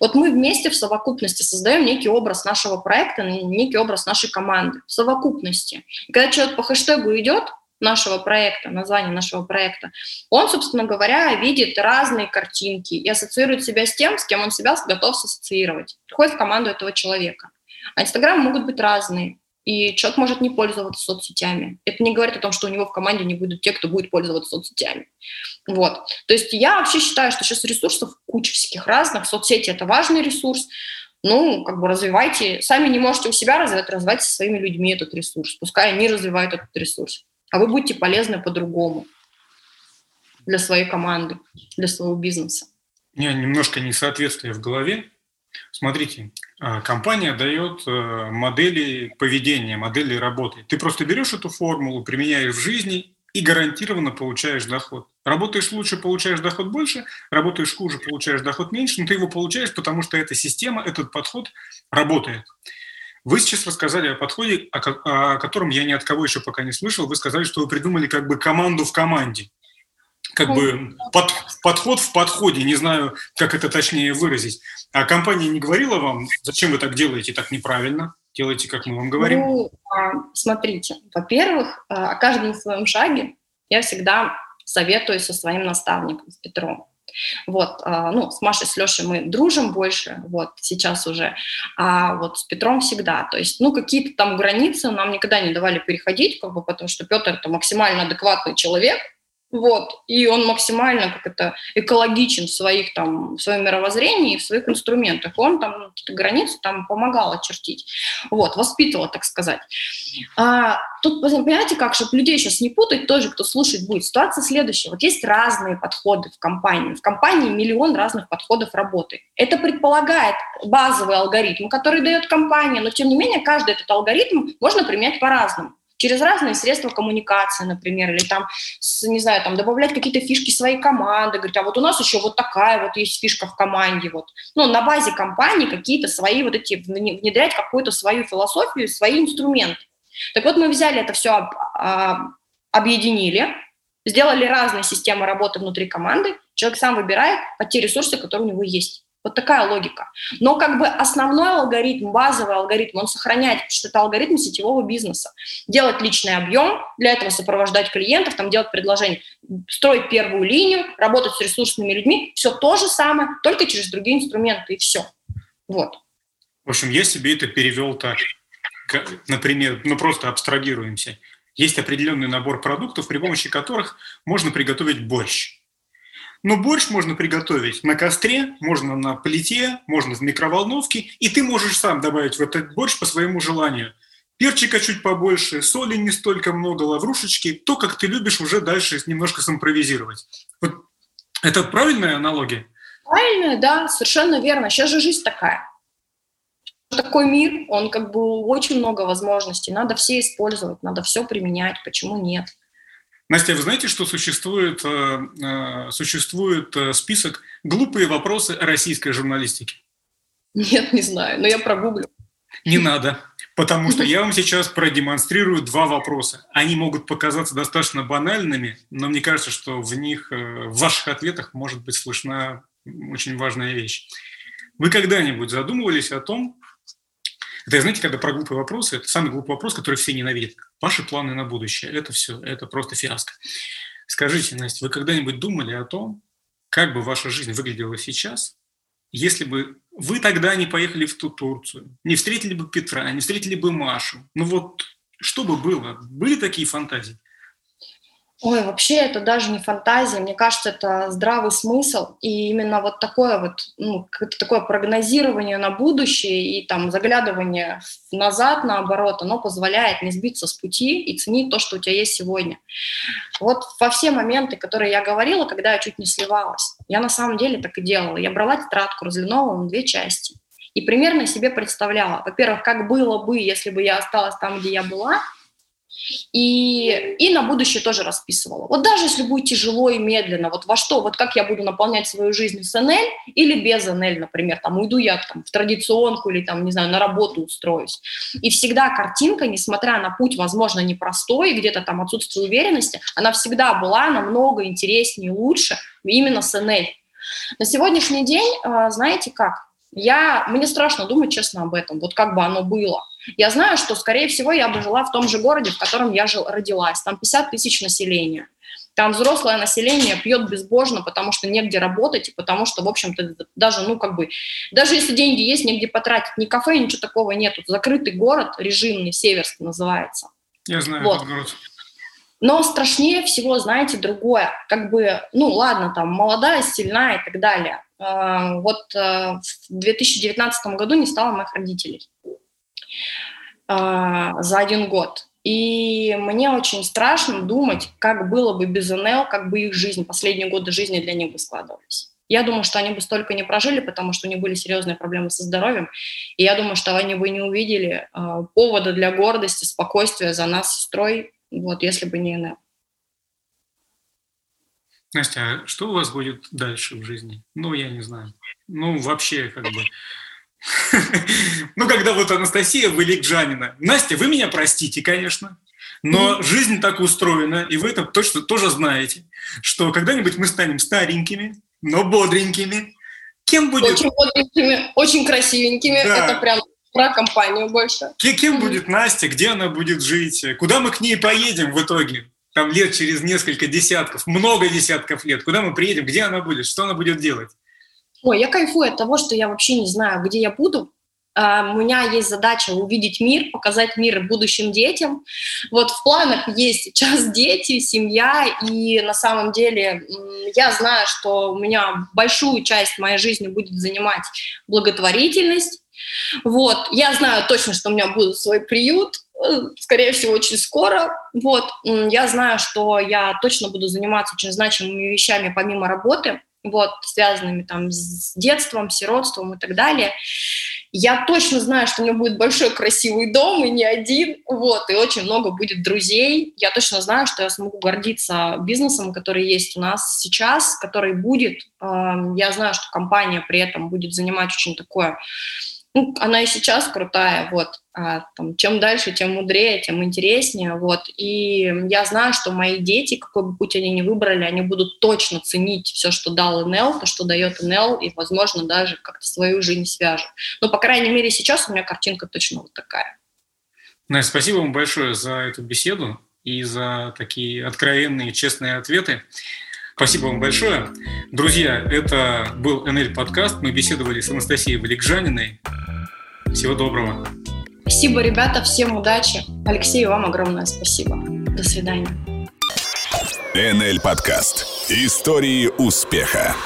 Вот мы вместе в совокупности создаем некий образ нашего проекта, некий образ нашей команды в совокупности. И когда человек по хэштегу идет, нашего проекта, название нашего проекта, он, собственно говоря, видит разные картинки и ассоциирует себя с тем, с кем он себя готов ассоциировать. Приходит в команду этого человека. А Инстаграм могут быть разные. И человек может не пользоваться соцсетями. Это не говорит о том, что у него в команде не будут те, кто будет пользоваться соцсетями. Вот. То есть я вообще считаю, что сейчас ресурсов куча всяких разных. Соцсети – это важный ресурс. Ну, как бы развивайте. Сами не можете у себя развивать, развивайте со своими людьми этот ресурс. Пускай они развивают этот ресурс. А вы будете полезны по-другому для своей команды, для своего бизнеса. У меня немножко несоответствие в голове. Смотрите, а, компания дает э, модели поведения, модели работы. Ты просто берешь эту формулу, применяешь в жизни и гарантированно получаешь доход. Работаешь лучше, получаешь доход больше, работаешь хуже, получаешь доход меньше, но ты его получаешь, потому что эта система, этот подход работает. Вы сейчас рассказали о подходе, о, котором я ни от кого еще пока не слышал. Вы сказали, что вы придумали как бы команду в команде. Как бы под, подход в подходе, не знаю, как это точнее выразить. А компания не говорила вам, зачем вы так делаете, так неправильно? Делайте, как мы вам говорим. Ну, а, смотрите, во-первых, а, о каждом своем шаге я всегда советую со своим наставником, с Петром. Вот, а, ну, с Машей, с Лешей мы дружим больше, вот, сейчас уже, а вот с Петром всегда. То есть, ну, какие-то там границы нам никогда не давали переходить, как бы, потому что Петр – это максимально адекватный человек, вот, и он максимально как это экологичен в своих там, в своем мировоззрении, в своих инструментах. Он там ну, какие-то границы там помогал очертить, вот, воспитывал, так сказать. А, тут, понимаете, как, чтобы людей сейчас не путать, тоже, кто слушать будет, ситуация следующая. Вот есть разные подходы в компании. В компании миллион разных подходов работы. Это предполагает базовый алгоритм, который дает компания, но тем не менее каждый этот алгоритм можно применять по-разному через разные средства коммуникации, например, или там, не знаю, там добавлять какие-то фишки своей команды, говорить, а вот у нас еще вот такая вот есть фишка в команде, вот. Ну, на базе компании какие-то свои вот эти, внедрять какую-то свою философию, свои инструменты. Так вот, мы взяли это все, объединили, сделали разные системы работы внутри команды, человек сам выбирает под те ресурсы, которые у него есть. Вот такая логика. Но как бы основной алгоритм, базовый алгоритм, он сохраняет, что это алгоритм сетевого бизнеса. Делать личный объем, для этого сопровождать клиентов, там делать предложение, строить первую линию, работать с ресурсными людьми. Все то же самое, только через другие инструменты, и все. Вот. В общем, я себе это перевел так. Например, ну просто абстрагируемся. Есть определенный набор продуктов, при помощи которых можно приготовить борщ но борщ можно приготовить на костре, можно на плите, можно в микроволновке, и ты можешь сам добавить в этот борщ по своему желанию. перчика чуть побольше, соли не столько много, лаврушечки, то, как ты любишь, уже дальше немножко симпровизировать. Вот это правильная аналогия? Правильная, да, совершенно верно. Сейчас же жизнь такая. Такой мир, он как бы очень много возможностей. Надо все использовать, надо все применять. Почему нет? Настя, вы знаете, что существует, э, э, существует э, список «Глупые вопросы российской журналистики»? Нет, не знаю, но я прогуглю. Не надо, потому что я вам сейчас продемонстрирую два вопроса. Они могут показаться достаточно банальными, но мне кажется, что в них, в ваших ответах может быть слышна очень важная вещь. Вы когда-нибудь задумывались о том, это, знаете, когда про глупые вопросы, это самый глупый вопрос, который все ненавидят. Ваши планы на будущее – это все, это просто фиаско. Скажите, Настя, вы когда-нибудь думали о том, как бы ваша жизнь выглядела сейчас, если бы вы тогда не поехали в ту Турцию, не встретили бы Петра, не встретили бы Машу? Ну вот что бы было? Были такие фантазии? Ой, вообще это даже не фантазия, мне кажется, это здравый смысл, и именно вот такое вот, ну, такое прогнозирование на будущее и там заглядывание назад, наоборот, оно позволяет не сбиться с пути и ценить то, что у тебя есть сегодня. Вот во все моменты, которые я говорила, когда я чуть не сливалась, я на самом деле так и делала. Я брала тетрадку, разлиновала на две части и примерно себе представляла, во-первых, как было бы, если бы я осталась там, где я была, и, и на будущее тоже расписывала. Вот даже если будет тяжело и медленно, вот во что, вот как я буду наполнять свою жизнь с НЛ или без НЛ, например, там уйду я там, в традиционку или там, не знаю, на работу устроюсь. И всегда картинка, несмотря на путь, возможно, непростой, где-то там отсутствие уверенности, она всегда была намного интереснее лучше именно с НЛ. На сегодняшний день, а, знаете как, я, мне страшно думать честно об этом, вот как бы оно было. Я знаю, что, скорее всего, я бы жила в том же городе, в котором я жил, родилась. Там 50 тысяч населения. Там взрослое население пьет безбожно, потому что негде работать, и потому что, в общем-то, даже, ну, как бы, даже если деньги есть, негде потратить. Ни кафе, ничего такого нету. Закрытый город, режимный, Северский называется. Я знаю вот. этот город. Но страшнее всего, знаете, другое. Как бы, ну, ладно, там, молодая, сильная и так далее. А, вот э, в 2019 году не стало моих родителей за один год. И мне очень страшно думать, как было бы без НЛ, как бы их жизнь, последние годы жизни для них бы складывались. Я думаю, что они бы столько не прожили, потому что у них были серьезные проблемы со здоровьем. И я думаю, что они бы не увидели э, повода для гордости, спокойствия за нас с сестрой, вот, если бы не НЛ. Настя, а что у вас будет дальше в жизни? Ну, я не знаю. Ну, вообще, как бы... Ну, когда вот Анастасия Вылегджанина. Настя, вы меня простите, конечно, но жизнь так устроена, и вы это точно тоже знаете, что когда-нибудь мы станем старенькими, но бодренькими. Кем будет... Очень бодренькими, очень красивенькими. Да. Это прям про компанию больше. Кем будет Настя, где она будет жить, куда мы к ней поедем в итоге? Там лет через несколько десятков, много десятков лет. Куда мы приедем, где она будет, что она будет делать? Ой, я кайфую от того, что я вообще не знаю, где я буду. Uh, у меня есть задача увидеть мир, показать мир будущим детям. Вот в планах есть сейчас дети, семья, и на самом деле я знаю, что у меня большую часть моей жизни будет занимать благотворительность. Вот, я знаю точно, что у меня будет свой приют, э, скорее всего, очень скоро. Вот, я знаю, что я точно буду заниматься очень значимыми вещами помимо работы вот, связанными там с детством, сиротством и так далее. Я точно знаю, что у меня будет большой красивый дом, и не один, вот, и очень много будет друзей. Я точно знаю, что я смогу гордиться бизнесом, который есть у нас сейчас, который будет. Я знаю, что компания при этом будет занимать очень такое ну, она и сейчас крутая, вот, а, там, чем дальше, тем мудрее, тем интереснее, вот, и я знаю, что мои дети, какой бы путь они ни выбрали, они будут точно ценить все, что дал НЛ, то, что дает НЛ, и, возможно, даже как-то свою жизнь свяжут. Но, по крайней мере, сейчас у меня картинка точно вот такая. Настя, спасибо вам большое за эту беседу и за такие откровенные, честные ответы. Спасибо вам большое. Друзья, это был НЛ подкаст. Мы беседовали с Анастасией Валикжаниной. Всего доброго. Спасибо, ребята. Всем удачи. Алексей, вам огромное спасибо. До свидания. НЛ подкаст. Истории успеха.